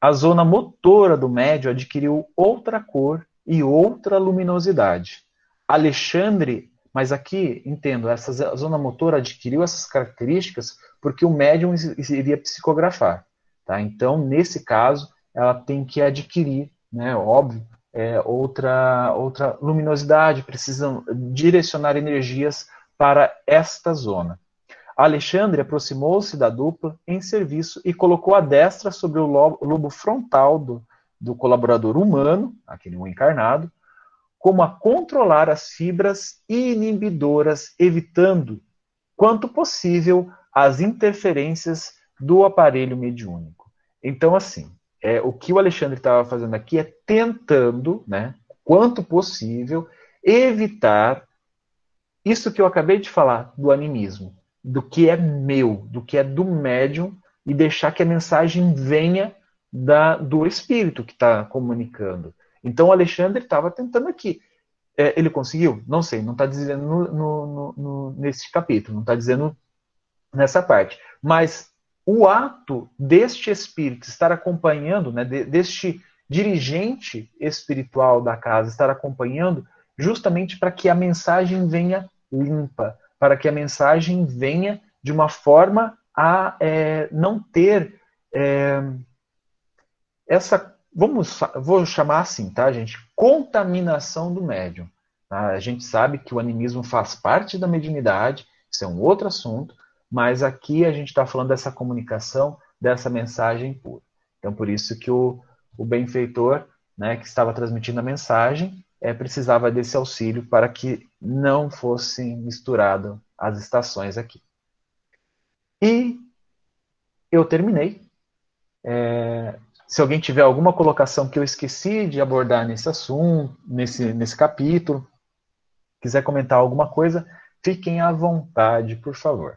A zona motora do médio adquiriu outra cor e outra luminosidade. Alexandre, mas aqui entendo, essa zona motora adquiriu essas características porque o médium iria psicografar. Tá? Então, nesse caso, ela tem que adquirir, né, óbvio, é, outra, outra luminosidade, precisam direcionar energias para esta zona. Alexandre aproximou-se da dupla em serviço e colocou a destra sobre o lobo frontal do, do colaborador humano, aquele um encarnado, como a controlar as fibras inibidoras, evitando, quanto possível, as interferências do aparelho mediúnico. Então, assim, é, o que o Alexandre estava fazendo aqui é tentando, né, quanto possível, evitar isso que eu acabei de falar do animismo, do que é meu, do que é do médium, e deixar que a mensagem venha da, do espírito que está comunicando. Então o Alexandre estava tentando aqui. É, ele conseguiu? Não sei, não está dizendo no, no, no, nesse capítulo, não está dizendo nessa parte. Mas o ato deste espírito estar acompanhando, né, deste dirigente espiritual da casa estar acompanhando, justamente para que a mensagem venha limpa, para que a mensagem venha de uma forma a é, não ter é, essa, vamos, vou chamar assim, tá, gente, contaminação do médium. Tá? A gente sabe que o animismo faz parte da mediunidade, isso é um outro assunto, mas aqui a gente está falando dessa comunicação, dessa mensagem pura. Então, por isso que o, o benfeitor, né, que estava transmitindo a mensagem, é, precisava desse auxílio para que não fossem misturadas as estações aqui. E eu terminei. É, se alguém tiver alguma colocação que eu esqueci de abordar nesse assunto, nesse, nesse capítulo, quiser comentar alguma coisa, fiquem à vontade, por favor.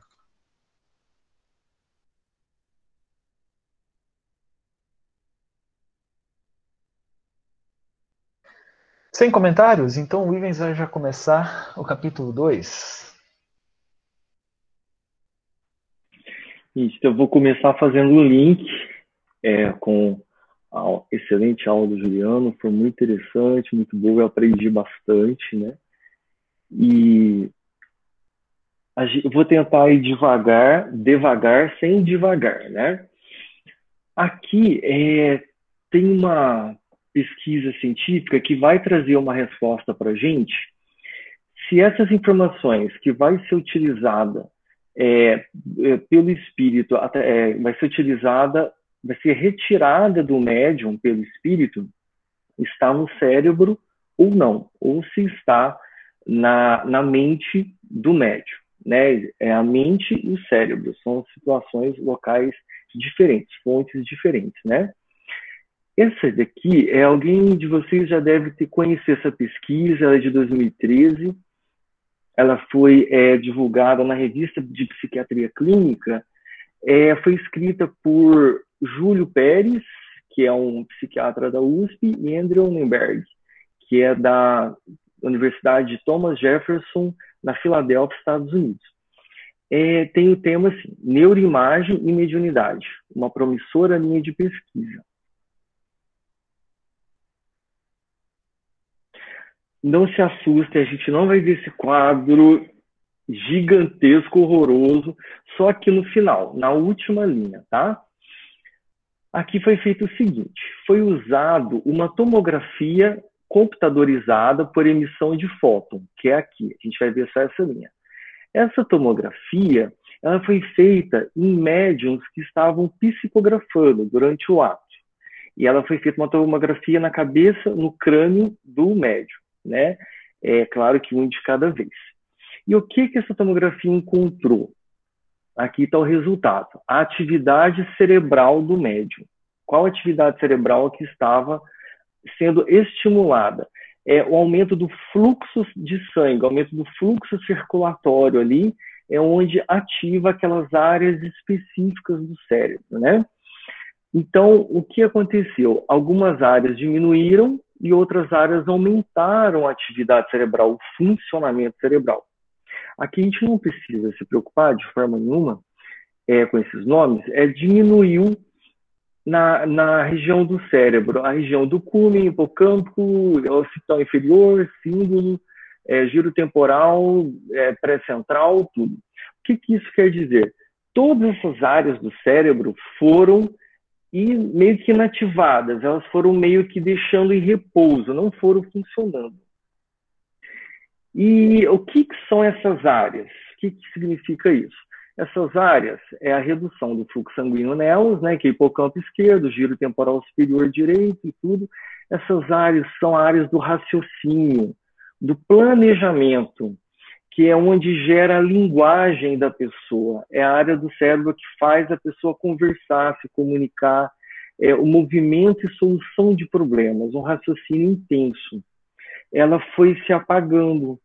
Sem comentários? Então o Ivens vai já começar o capítulo 2. Isso, eu vou começar fazendo o link é, com excelente aula do Juliano, foi muito interessante, muito boa, eu aprendi bastante, né? E eu vou tentar ir devagar, devagar, sem devagar, né? Aqui é, tem uma pesquisa científica que vai trazer uma resposta para a gente se essas informações que vai ser utilizada é, é, pelo espírito, é, vai ser utilizada, vai ser retirada do médium pelo espírito, está no cérebro ou não, ou se está na, na mente do médium. Né? É a mente e o cérebro, são situações locais diferentes, fontes diferentes, né? Essa daqui é alguém de vocês já deve ter conhecido essa pesquisa, ela é de 2013. Ela foi é, divulgada na revista de psiquiatria clínica. É, foi escrita por Júlio Pérez, que é um psiquiatra da USP, e Andrew Nenberg, que é da Universidade de Thomas Jefferson, na Filadélfia, Estados Unidos. É, tem o tema assim, neuroimagem e mediunidade, uma promissora linha de pesquisa. não se assustem, a gente não vai ver esse quadro gigantesco, horroroso, só aqui no final, na última linha, tá? Aqui foi feito o seguinte: foi usado uma tomografia computadorizada por emissão de fóton, que é aqui. A gente vai ver só essa linha. Essa tomografia, ela foi feita em médiums que estavam psicografando durante o ato. E ela foi feita uma tomografia na cabeça, no crânio do médium né? É claro que um de cada vez. E o que, que essa tomografia encontrou? Aqui está o resultado. A atividade cerebral do médium. Qual atividade cerebral que estava sendo estimulada? É o aumento do fluxo de sangue, o aumento do fluxo circulatório ali, é onde ativa aquelas áreas específicas do cérebro, né? Então, o que aconteceu? Algumas áreas diminuíram e outras áreas aumentaram a atividade cerebral, o funcionamento cerebral. Aqui a gente não precisa se preocupar de forma nenhuma é, com esses nomes, é diminuiu na, na região do cérebro, a região do cúmen, hipocampo, occipital inferior, símbolo, é, giro temporal, é, pré-central, tudo. O que, que isso quer dizer? Todas essas áreas do cérebro foram e meio que inativadas, elas foram meio que deixando em repouso, não foram funcionando. E o que, que são essas áreas? O que, que significa isso? Essas áreas é a redução do fluxo sanguíneo nelas, né, que é hipocampo esquerdo, giro temporal superior direito e tudo. Essas áreas são áreas do raciocínio, do planejamento, que é onde gera a linguagem da pessoa. É a área do cérebro que faz a pessoa conversar, se comunicar, é o movimento e solução de problemas, um raciocínio intenso. Ela foi se apagando.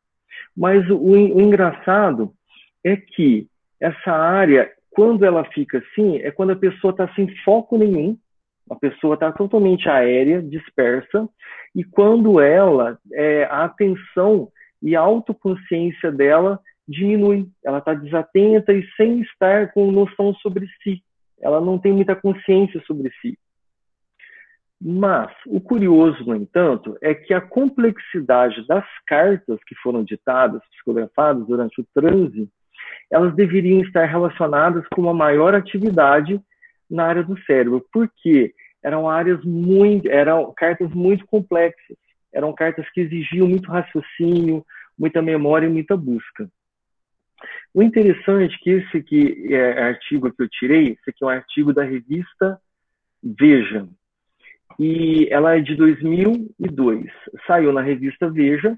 Mas o, o engraçado é que essa área, quando ela fica assim, é quando a pessoa está sem foco nenhum, a pessoa está totalmente aérea, dispersa, e quando ela, é, a atenção e a autoconsciência dela diminui. Ela está desatenta e sem estar com noção sobre si. Ela não tem muita consciência sobre si. Mas o curioso, no entanto, é que a complexidade das cartas que foram ditadas, psicografadas durante o transe, elas deveriam estar relacionadas com uma maior atividade na área do cérebro, porque eram áreas muito, eram cartas muito complexas eram cartas que exigiam muito raciocínio, muita memória e muita busca. O interessante é que esse aqui é artigo que eu tirei, esse aqui é um artigo da revista Veja, e ela é de 2002. Saiu na revista Veja,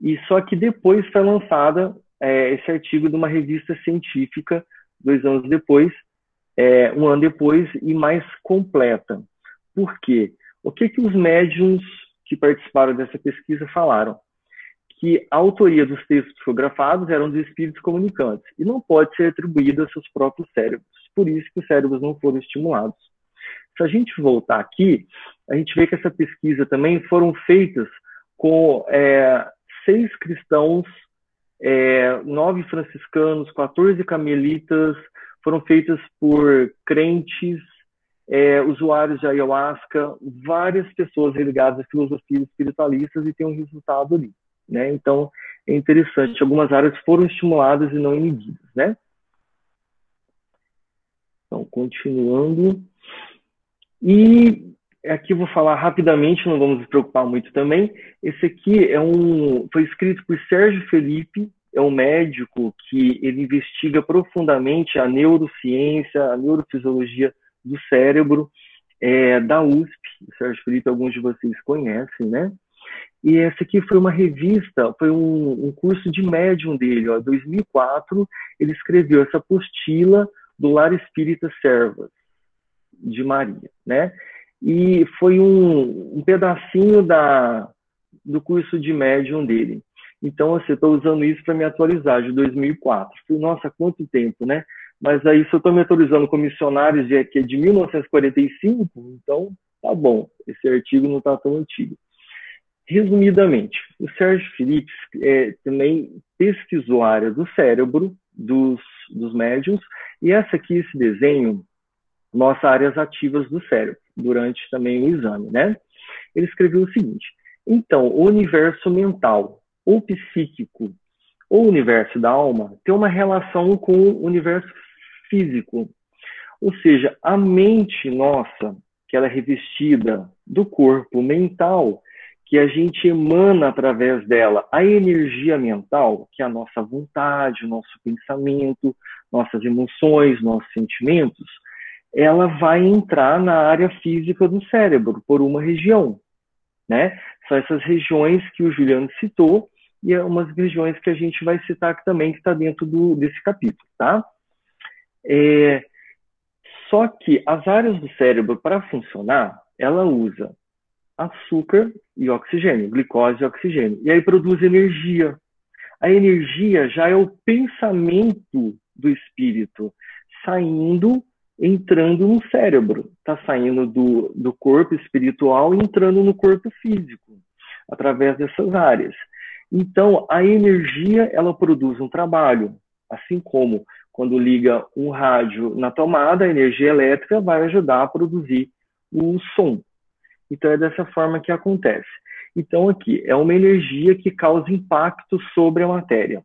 e só que depois foi lançada é, esse artigo de uma revista científica, dois anos depois, é, um ano depois, e mais completa. Por quê? O que, que os médiums que participaram dessa pesquisa falaram que a autoria dos textos psicografados eram dos espíritos comunicantes e não pode ser atribuída a seus próprios cérebros. Por isso que os cérebros não foram estimulados. Se a gente voltar aqui, a gente vê que essa pesquisa também foram feitas com é, seis cristãos, é, nove franciscanos, 14 camelitas, foram feitas por crentes, é, usuários de ayahuasca, várias pessoas ligadas a filosofias espiritualistas e tem um resultado ali. Né? Então, é interessante. Algumas áreas foram estimuladas e não inibidas. Né? Então, continuando. E aqui eu vou falar rapidamente, não vamos nos preocupar muito também. Esse aqui é um, foi escrito por Sérgio Felipe, é um médico que ele investiga profundamente a neurociência, a neurofisiologia do cérebro é, da USP. O Sérgio Felipe, alguns de vocês conhecem, né? E essa aqui foi uma revista, foi um, um curso de médium dele, ó, 2004. Ele escreveu essa apostila do Lar Espírita Servas de Maria, né? E foi um, um pedacinho da, do curso de médium dele. Então, assim, estou usando isso para me atualizar, de 2004. Falei, nossa, quanto tempo, né? Mas aí, se eu estou me atualizando com missionários de, que é de 1945, então tá bom, esse artigo não está tão antigo. Resumidamente, o Sérgio Phillips é, também pesquisou a área do cérebro dos, dos médiums, e essa aqui, esse desenho, mostra áreas ativas do cérebro, durante também o exame, né? Ele escreveu o seguinte, então, o universo mental ou psíquico ou universo da alma tem uma relação com o universo físico. Ou seja, a mente nossa, que ela é revestida do corpo mental, que a gente emana através dela a energia mental, que é a nossa vontade, o nosso pensamento, nossas emoções, nossos sentimentos, ela vai entrar na área física do cérebro, por uma região. Né? São essas regiões que o Juliano citou, e é umas regiões que a gente vai citar também, que está dentro do, desse capítulo, tá? É, só que as áreas do cérebro, para funcionar, ela usa açúcar e oxigênio, glicose e oxigênio. E aí produz energia. A energia já é o pensamento do espírito saindo, entrando no cérebro. Está saindo do, do corpo espiritual e entrando no corpo físico, através dessas áreas. Então, a energia, ela produz um trabalho, assim como quando liga um rádio na tomada, a energia elétrica vai ajudar a produzir o som. Então, é dessa forma que acontece. Então, aqui, é uma energia que causa impacto sobre a matéria.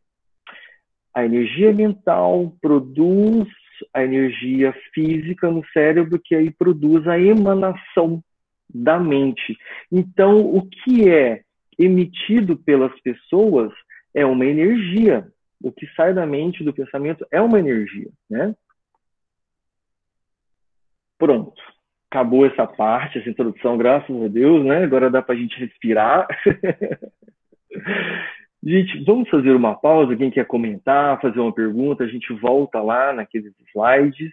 A energia mental produz a energia física no cérebro, que aí produz a emanação da mente. Então, o que é emitido pelas pessoas é uma energia. O que sai da mente, do pensamento, é uma energia, né? Pronto. Acabou essa parte, essa introdução, graças a Deus, né? Agora dá para a gente respirar. gente, vamos fazer uma pausa. Quem quer comentar, fazer uma pergunta, a gente volta lá naqueles slides.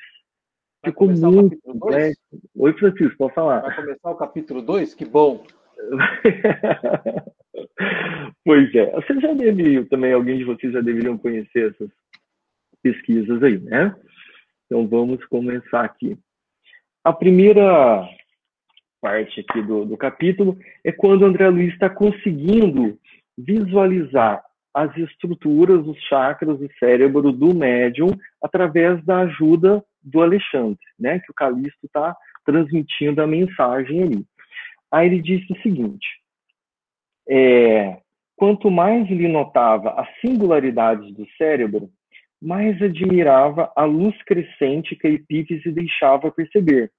Ficou muito. Né? Oi, Francisco, pode falar. Vai começar o capítulo 2? Que bom. pois é, você já deve, também alguém de vocês já deveriam conhecer essas pesquisas aí, né? Então vamos começar aqui. A primeira parte aqui do, do capítulo é quando o André Luiz está conseguindo visualizar as estruturas, os chakras do cérebro do médium através da ajuda do Alexandre, né? Que o Calixto está transmitindo a mensagem ali. Aí ele disse o seguinte: é, quanto mais ele notava as singularidades do cérebro, mais admirava a luz crescente que a epífise deixava perceber.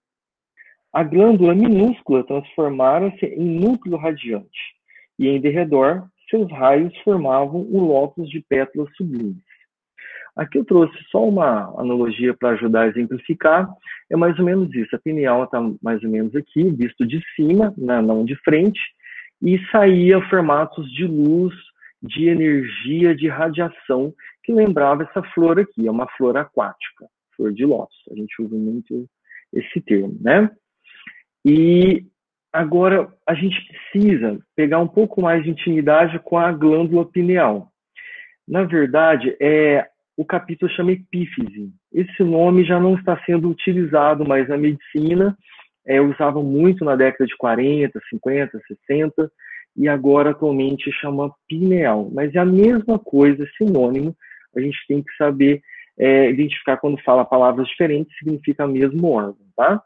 A glândula minúscula transformara-se em núcleo radiante, e em derredor seus raios formavam o lótus de pétalas sublimes. Aqui eu trouxe só uma analogia para ajudar a exemplificar. É mais ou menos isso. A pineal está mais ou menos aqui, visto de cima, não de frente, e saía formatos de luz, de energia, de radiação, que lembrava essa flor aqui. É uma flor aquática, flor de lótus. A gente usa muito esse termo, né? E agora a gente precisa pegar um pouco mais de intimidade com a glândula pineal. Na verdade, é o capítulo chama epífise. Esse nome já não está sendo utilizado mais na medicina, é, usavam muito na década de 40, 50, 60, e agora atualmente chama pineal. Mas é a mesma coisa, sinônimo, a gente tem que saber é, identificar quando fala palavras diferentes, significa mesmo órgão, tá?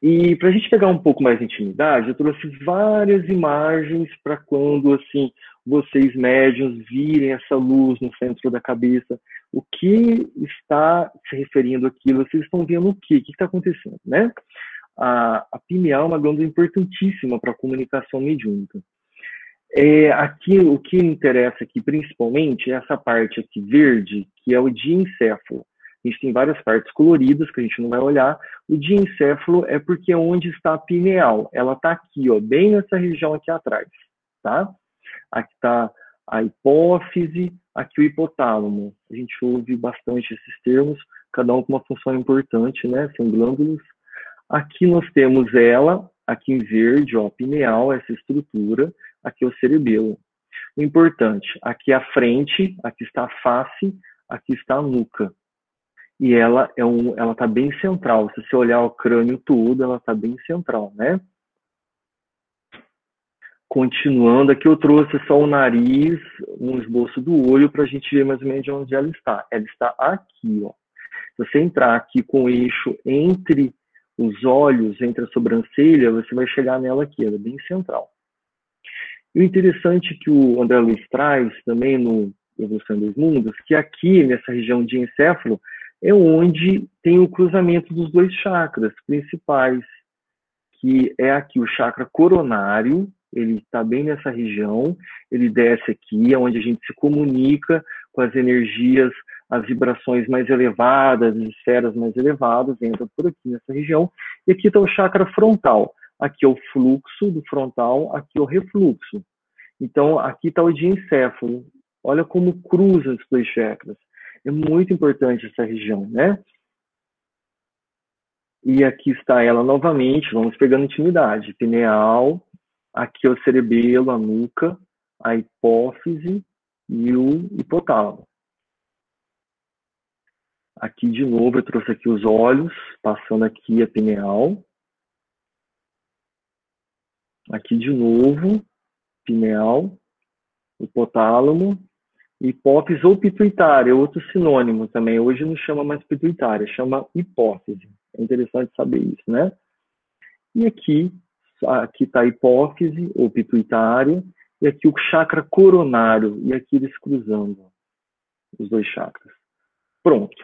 E para a gente pegar um pouco mais de intimidade, eu trouxe várias imagens para quando assim vocês médiums virem essa luz no centro da cabeça, o que está se referindo aquilo? Vocês estão vendo o quê? O que está acontecendo, né? A, a pineal é uma glândula importantíssima para a comunicação mediúnica. É, aqui, o que interessa aqui principalmente é essa parte aqui verde, que é o diencéfalo. A gente tem várias partes coloridas que a gente não vai olhar. O diencéfalo é porque é onde está a pineal. Ela está aqui, ó, bem nessa região aqui atrás, tá? Aqui está a hipófise, aqui o hipotálamo. A gente ouve bastante esses termos, cada um com uma função importante, né? São glândulas. Aqui nós temos ela, aqui em verde, ó, pineal, essa estrutura aqui é o cerebelo. O importante, aqui a frente, aqui está a face, aqui está a nuca. E ela é um, ela está bem central. Se você olhar o crânio todo, ela está bem central, né? Continuando, aqui eu trouxe só o nariz, um esboço do olho para a gente ver mais ou menos onde ela está. Ela está aqui, ó. Se você entrar aqui com o eixo entre os olhos, entre a sobrancelha, você vai chegar nela aqui, ela é bem central. E o interessante que o André Luiz traz também no Evolução dos Mundos, que aqui nessa região de encéfalo é onde tem o cruzamento dos dois chakras principais, que é aqui o chakra coronário, ele está bem nessa região, ele desce aqui, é onde a gente se comunica com as energias, as vibrações mais elevadas, as esferas mais elevadas, entra por aqui nessa região, e aqui está o chakra frontal, aqui é o fluxo do frontal, aqui é o refluxo. Então, aqui está o diencéfalo. Olha como cruza os dois chakras. É muito importante essa região, né? E aqui está ela novamente, vamos pegando intimidade. Pineal, aqui é o cerebelo, a nuca, a hipófise e o hipotálamo. Aqui de novo eu trouxe aqui os olhos, passando aqui a pineal, Aqui de novo, pineal, hipotálamo, hipófise ou pituitária, outro sinônimo também. Hoje não chama mais pituitária, chama hipófise. É interessante saber isso, né? E aqui, aqui está hipófise ou pituitária, e aqui o chakra coronário, e aqui eles cruzando os dois chakras. Pronto.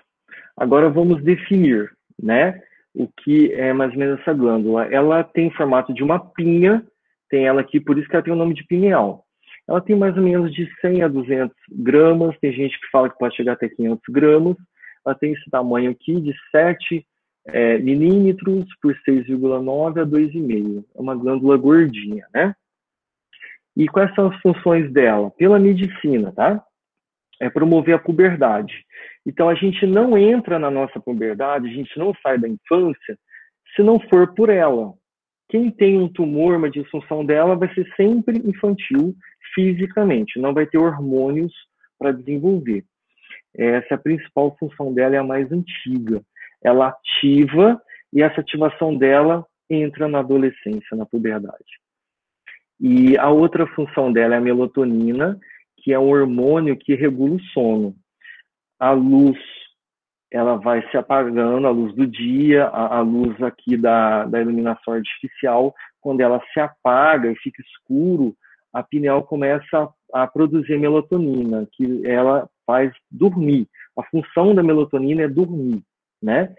Agora vamos definir, né? O que é mais ou menos essa glândula. Ela tem formato de uma pinha tem ela aqui, por isso que ela tem o nome de pineal. Ela tem mais ou menos de 100 a 200 gramas, tem gente que fala que pode chegar até 500 gramas. Ela tem esse tamanho aqui de 7 é, milímetros por 6,9 a 2,5. É uma glândula gordinha, né? E quais são as funções dela? Pela medicina, tá? É promover a puberdade. Então, a gente não entra na nossa puberdade, a gente não sai da infância se não for por ela quem tem um tumor, uma disfunção dela, vai ser sempre infantil fisicamente, não vai ter hormônios para desenvolver. Essa é a principal função dela, é a mais antiga. Ela ativa e essa ativação dela entra na adolescência, na puberdade. E a outra função dela é a melatonina, que é um hormônio que regula o sono. A luz ela vai se apagando, a luz do dia, a, a luz aqui da, da iluminação artificial, quando ela se apaga e fica escuro, a pineal começa a, a produzir melatonina, que ela faz dormir. A função da melatonina é dormir, né?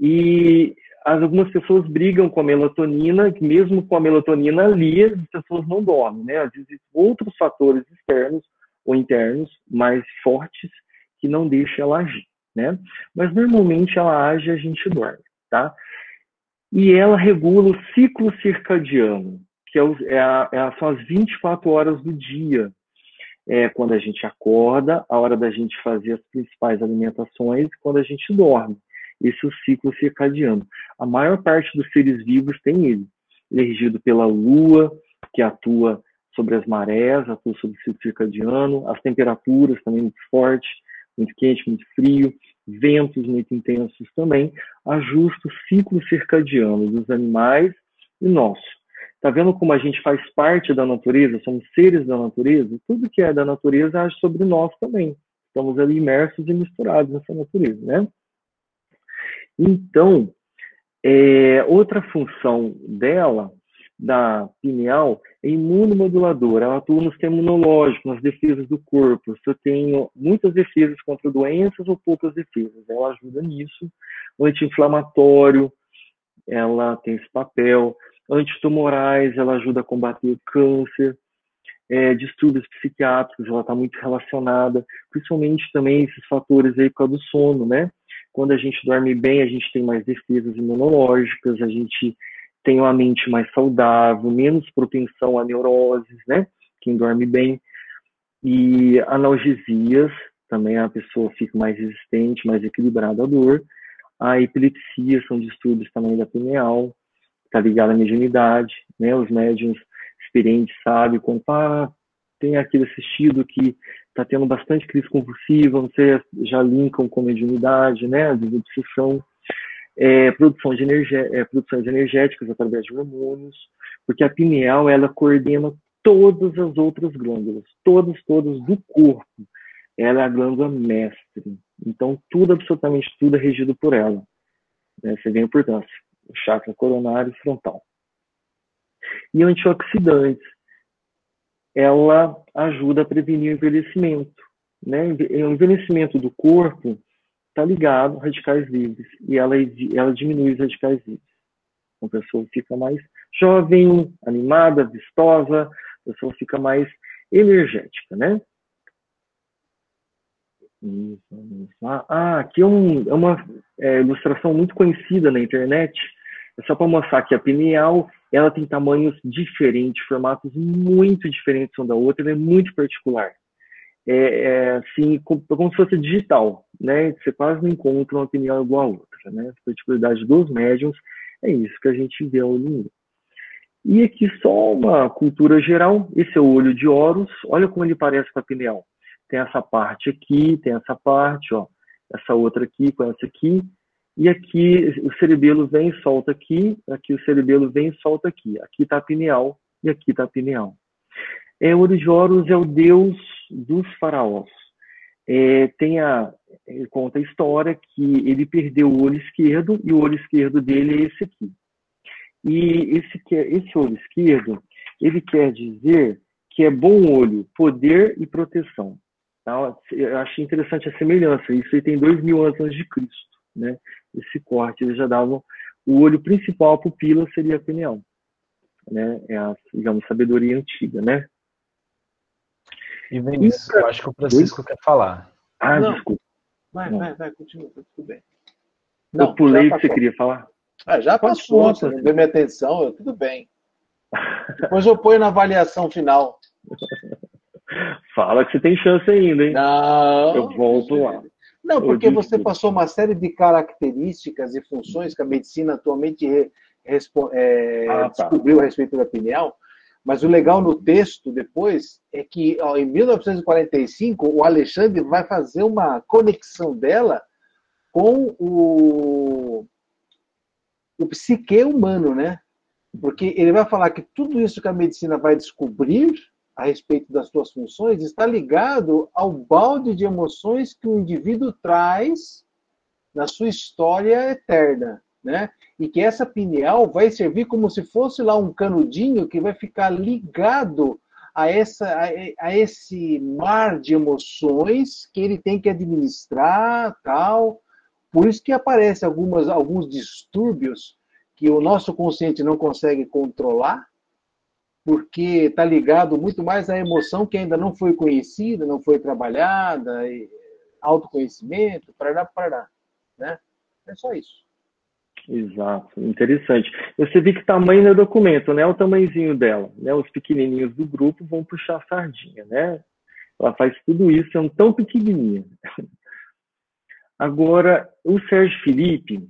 E algumas pessoas brigam com a melatonina, mesmo com a melatonina ali, as pessoas não dormem, né? Às vezes outros fatores externos ou internos mais fortes que não deixam ela agir né? Mas normalmente ela age e a gente dorme, tá? E ela regula o ciclo circadiano, que é, é, a, é são as 24 horas do dia. É quando a gente acorda, a hora da gente fazer as principais alimentações, quando a gente dorme. Esse é o ciclo circadiano. A maior parte dos seres vivos tem ele. Ele é regido pela lua, que atua sobre as marés, atua sobre o ciclo circadiano, as temperaturas também muito fortes, muito quente, muito frio, ventos muito intensos também, ajusta o ciclo circadiano dos animais e nosso. Tá vendo como a gente faz parte da natureza, somos seres da natureza? Tudo que é da natureza age sobre nós também. Estamos ali imersos e misturados nessa natureza, né? Então, é, outra função dela, da pineal, é imunomoduladora. Ela atua no sistema imunológico, nas defesas do corpo. Se eu tenho muitas defesas contra doenças ou poucas defesas, ela ajuda nisso. Anti-inflamatório, ela tem esse papel antitumorais, ela ajuda a combater o câncer, é, distúrbios psiquiátricos, ela está muito relacionada, principalmente também esses fatores aí por causa do sono, né? Quando a gente dorme bem, a gente tem mais defesas imunológicas, a gente tem uma mente mais saudável, menos propensão a neuroses, né? Quem dorme bem. E analgesias, também a pessoa fica mais resistente, mais equilibrada à dor. A epilepsia são distúrbios também da pineal está ligado à mediunidade, né? Os médiums experientes sabem quando ah, tem aquele assistido que está tendo bastante crise convulsiva, você já linkam com mediunidade, né? A desobsessão, é, energia, é, produções energéticas através de hormônios, porque a pineal ela coordena todas as outras glândulas, todas, todas do corpo. Ela é a glândula mestre. Então, tudo, absolutamente tudo é regido por ela. Né? Você vê a importância o chakra coronário e frontal. E antioxidantes, ela ajuda a prevenir o envelhecimento. Né? O envelhecimento do corpo está ligado a radicais livres e ela, ela diminui os radicais livres. Então, a pessoa fica mais jovem, animada, vistosa, a pessoa fica mais energética, né? Ah, aqui é, um, é uma é, ilustração muito conhecida na internet. É só para mostrar que a pineal ela tem tamanhos diferentes, formatos muito diferentes uma da outra, ela é muito particular. É, é assim, como, se fosse digital, né? Você quase não encontra uma pineal igual a outra, né? A particularidade dos médiums é isso que a gente vê ao olho E aqui só uma cultura geral, esse é o olho de Horus, olha como ele parece com a pineal tem essa parte aqui, tem essa parte, ó, essa outra aqui com essa aqui, e aqui o cerebelo vem e solta aqui, aqui o cerebelo vem e solta aqui. Aqui está a pineal e aqui está a pineal. É, Orijoros é o deus dos faraós. É, tem a, conta a história que ele perdeu o olho esquerdo e o olho esquerdo dele é esse aqui. E esse, esse olho esquerdo, ele quer dizer que é bom olho, poder e proteção. Então, eu achei interessante a semelhança. Isso aí tem dois mil anos antes de Cristo, né? Esse corte, eles já davam o olho principal, a pupila seria a pineal, né? É a, digamos, sabedoria antiga, né? E Vinícius, eu acho que o Francisco Oi? quer falar. Ah, Não. desculpa. Vai, Não. vai, vai, continua, tá tudo bem. Não, eu pulei o que você queria falar. Ah, já passou, você não deu minha atenção, eu, tudo bem. Depois eu ponho na avaliação final. Fala que você tem chance ainda, hein? Não. Eu volto lá. Não, porque você passou uma série de características e funções que a medicina atualmente é, ah, tá. descobriu a respeito da pineal. Mas o legal no texto depois é que ó, em 1945 o Alexandre vai fazer uma conexão dela com o, o psique humano, né? Porque ele vai falar que tudo isso que a medicina vai descobrir a respeito das suas funções está ligado ao balde de emoções que o indivíduo traz na sua história eterna, né? E que essa pineal vai servir como se fosse lá um canudinho que vai ficar ligado a, essa, a, a esse mar de emoções que ele tem que administrar, tal. Por isso que aparecem algumas, alguns distúrbios que o nosso consciente não consegue controlar, porque está ligado muito mais à emoção que ainda não foi conhecida, não foi trabalhada, autoconhecimento, parará, parará, né? É só isso. Exato, interessante. Você vê que tamanho é documento, né? O tamanhozinho dela, né? Os pequenininhos do grupo vão puxar a sardinha, né? Ela faz tudo isso, é um tão pequenininha. Agora, o Sérgio Felipe,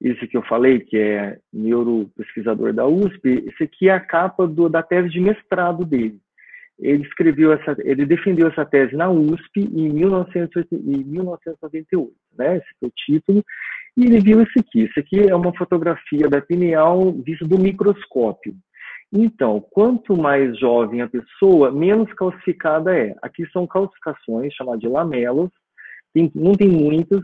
esse que eu falei, que é neuropesquisador da USP, esse aqui é a capa do, da tese de mestrado dele. Ele escreveu essa, ele defendeu essa tese na USP em, 1998, né? Esse é o título. E ele viu esse aqui. Esse aqui é uma fotografia da pineal vista do microscópio. Então, quanto mais jovem a pessoa, menos calcificada é. Aqui são calcificações, chamadas de lamelas, tem, não tem muitas,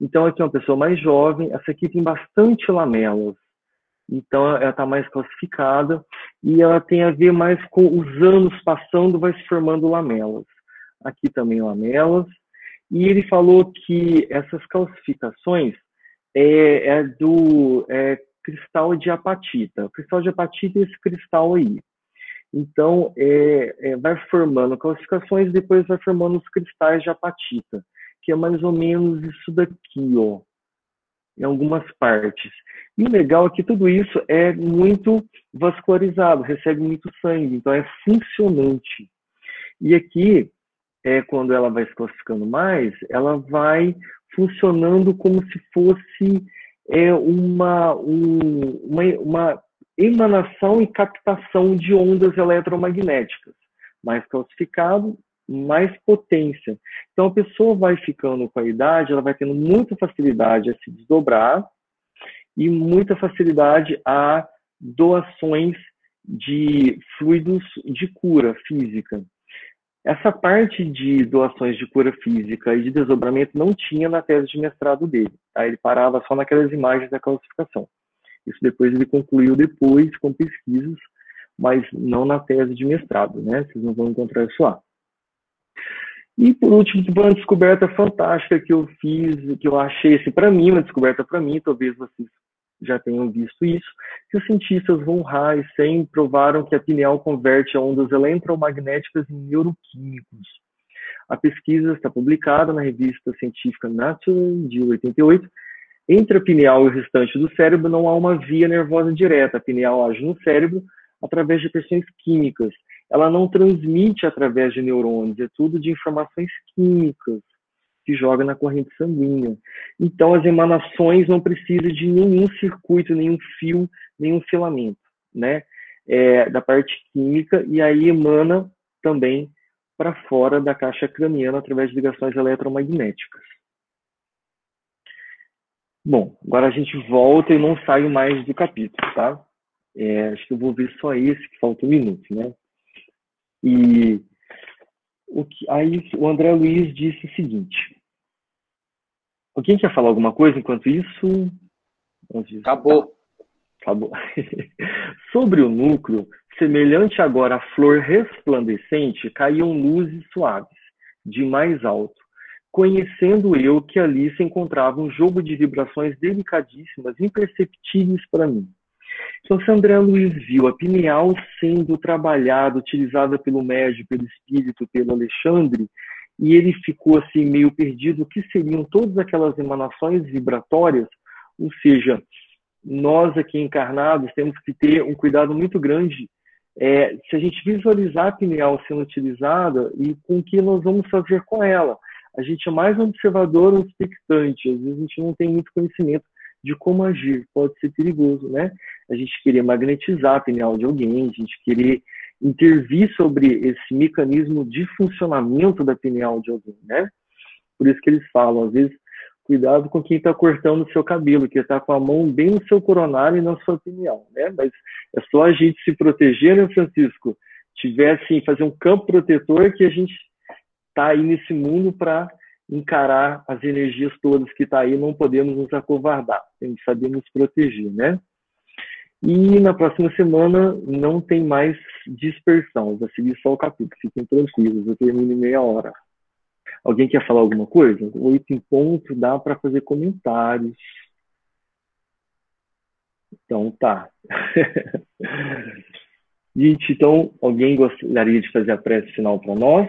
então aqui é uma pessoa mais jovem, essa aqui tem bastante lamelas, então ela está mais calcificada e ela tem a ver mais com os anos passando, vai se formando lamelas. Aqui também lamelas, e ele falou que essas calcificações é, é do é, cristal de apatita. O cristal de apatita é esse cristal aí. Então, é, é, vai formando calcificações depois vai formando os cristais de apatita, que é mais ou menos isso daqui, ó, em algumas partes. E o legal é que tudo isso é muito vascularizado, recebe muito sangue, então é funcionante. E aqui, é, quando ela vai se classificando mais, ela vai funcionando como se fosse é, uma, um, uma, uma emanação e captação de ondas eletromagnéticas. Mais calcificado, mais potência. Então a pessoa vai ficando com a idade, ela vai tendo muita facilidade a se desdobrar e muita facilidade a doações de fluidos de cura física. Essa parte de doações de cura física e de desdobramento não tinha na tese de mestrado dele. Tá? Ele parava só naquelas imagens da calcificação. Isso depois ele concluiu depois com pesquisas, mas não na tese de mestrado, né? Vocês não vão encontrar isso lá. E por último, uma descoberta fantástica que eu fiz, que eu achei, assim, para mim, uma descoberta para mim, talvez vocês já tenham visto isso, que os cientistas von Heisen provaram que a pineal converte ondas eletromagnéticas em neuroquímicos. A pesquisa está publicada na revista científica Nature, de 88. Entre a pineal e o restante do cérebro não há uma via nervosa direta. A pineal age no cérebro através de pressões químicas. Ela não transmite através de neurônios, é tudo de informações químicas que joga na corrente sanguínea. Então, as emanações não precisam de nenhum circuito, nenhum fio, nenhum filamento, né? É, da parte química, e aí emana também para fora da caixa craniana através de ligações eletromagnéticas. Bom, agora a gente volta e não saio mais do capítulo, tá? É, acho que eu vou ver só esse, que falta um minuto, né? E o que, aí o André Luiz disse o seguinte: Alguém quer falar alguma coisa enquanto isso? Acabou. Acabou. Sobre o núcleo, semelhante agora à flor resplandecente, caíam luzes suaves, de mais alto, conhecendo eu que ali se encontrava um jogo de vibrações delicadíssimas, imperceptíveis para mim. Então, se André Luiz viu a pineal sendo trabalhada, utilizada pelo médio, pelo espírito, pelo Alexandre, e ele ficou assim meio perdido o que seriam todas aquelas emanações vibratórias, ou seja, nós aqui encarnados temos que ter um cuidado muito grande é, se a gente visualizar a pineal sendo utilizada e com o que nós vamos fazer com ela. A gente é mais observador, um expectante, às vezes a gente não tem muito conhecimento de como agir, pode ser perigoso, né? A gente querer magnetizar a pineal de alguém, a gente querer intervir sobre esse mecanismo de funcionamento da pineal de alguém, né? Por isso que eles falam, às vezes, cuidado com quem está cortando o seu cabelo, que está com a mão bem no seu coronário e na sua pineal, né? Mas é só a gente se proteger, né, Francisco? Tiver, assim, fazer um campo protetor que a gente está aí nesse mundo para encarar as energias todas que está aí, não podemos nos acovardar, temos que saber nos proteger, né? E na próxima semana não tem mais dispersão, vai seguir só o capítulo, fiquem tranquilos, eu termino em meia hora. Alguém quer falar alguma coisa? Oito em ponto, dá para fazer comentários. Então tá. Gente, então, alguém gostaria de fazer a prece final para nós?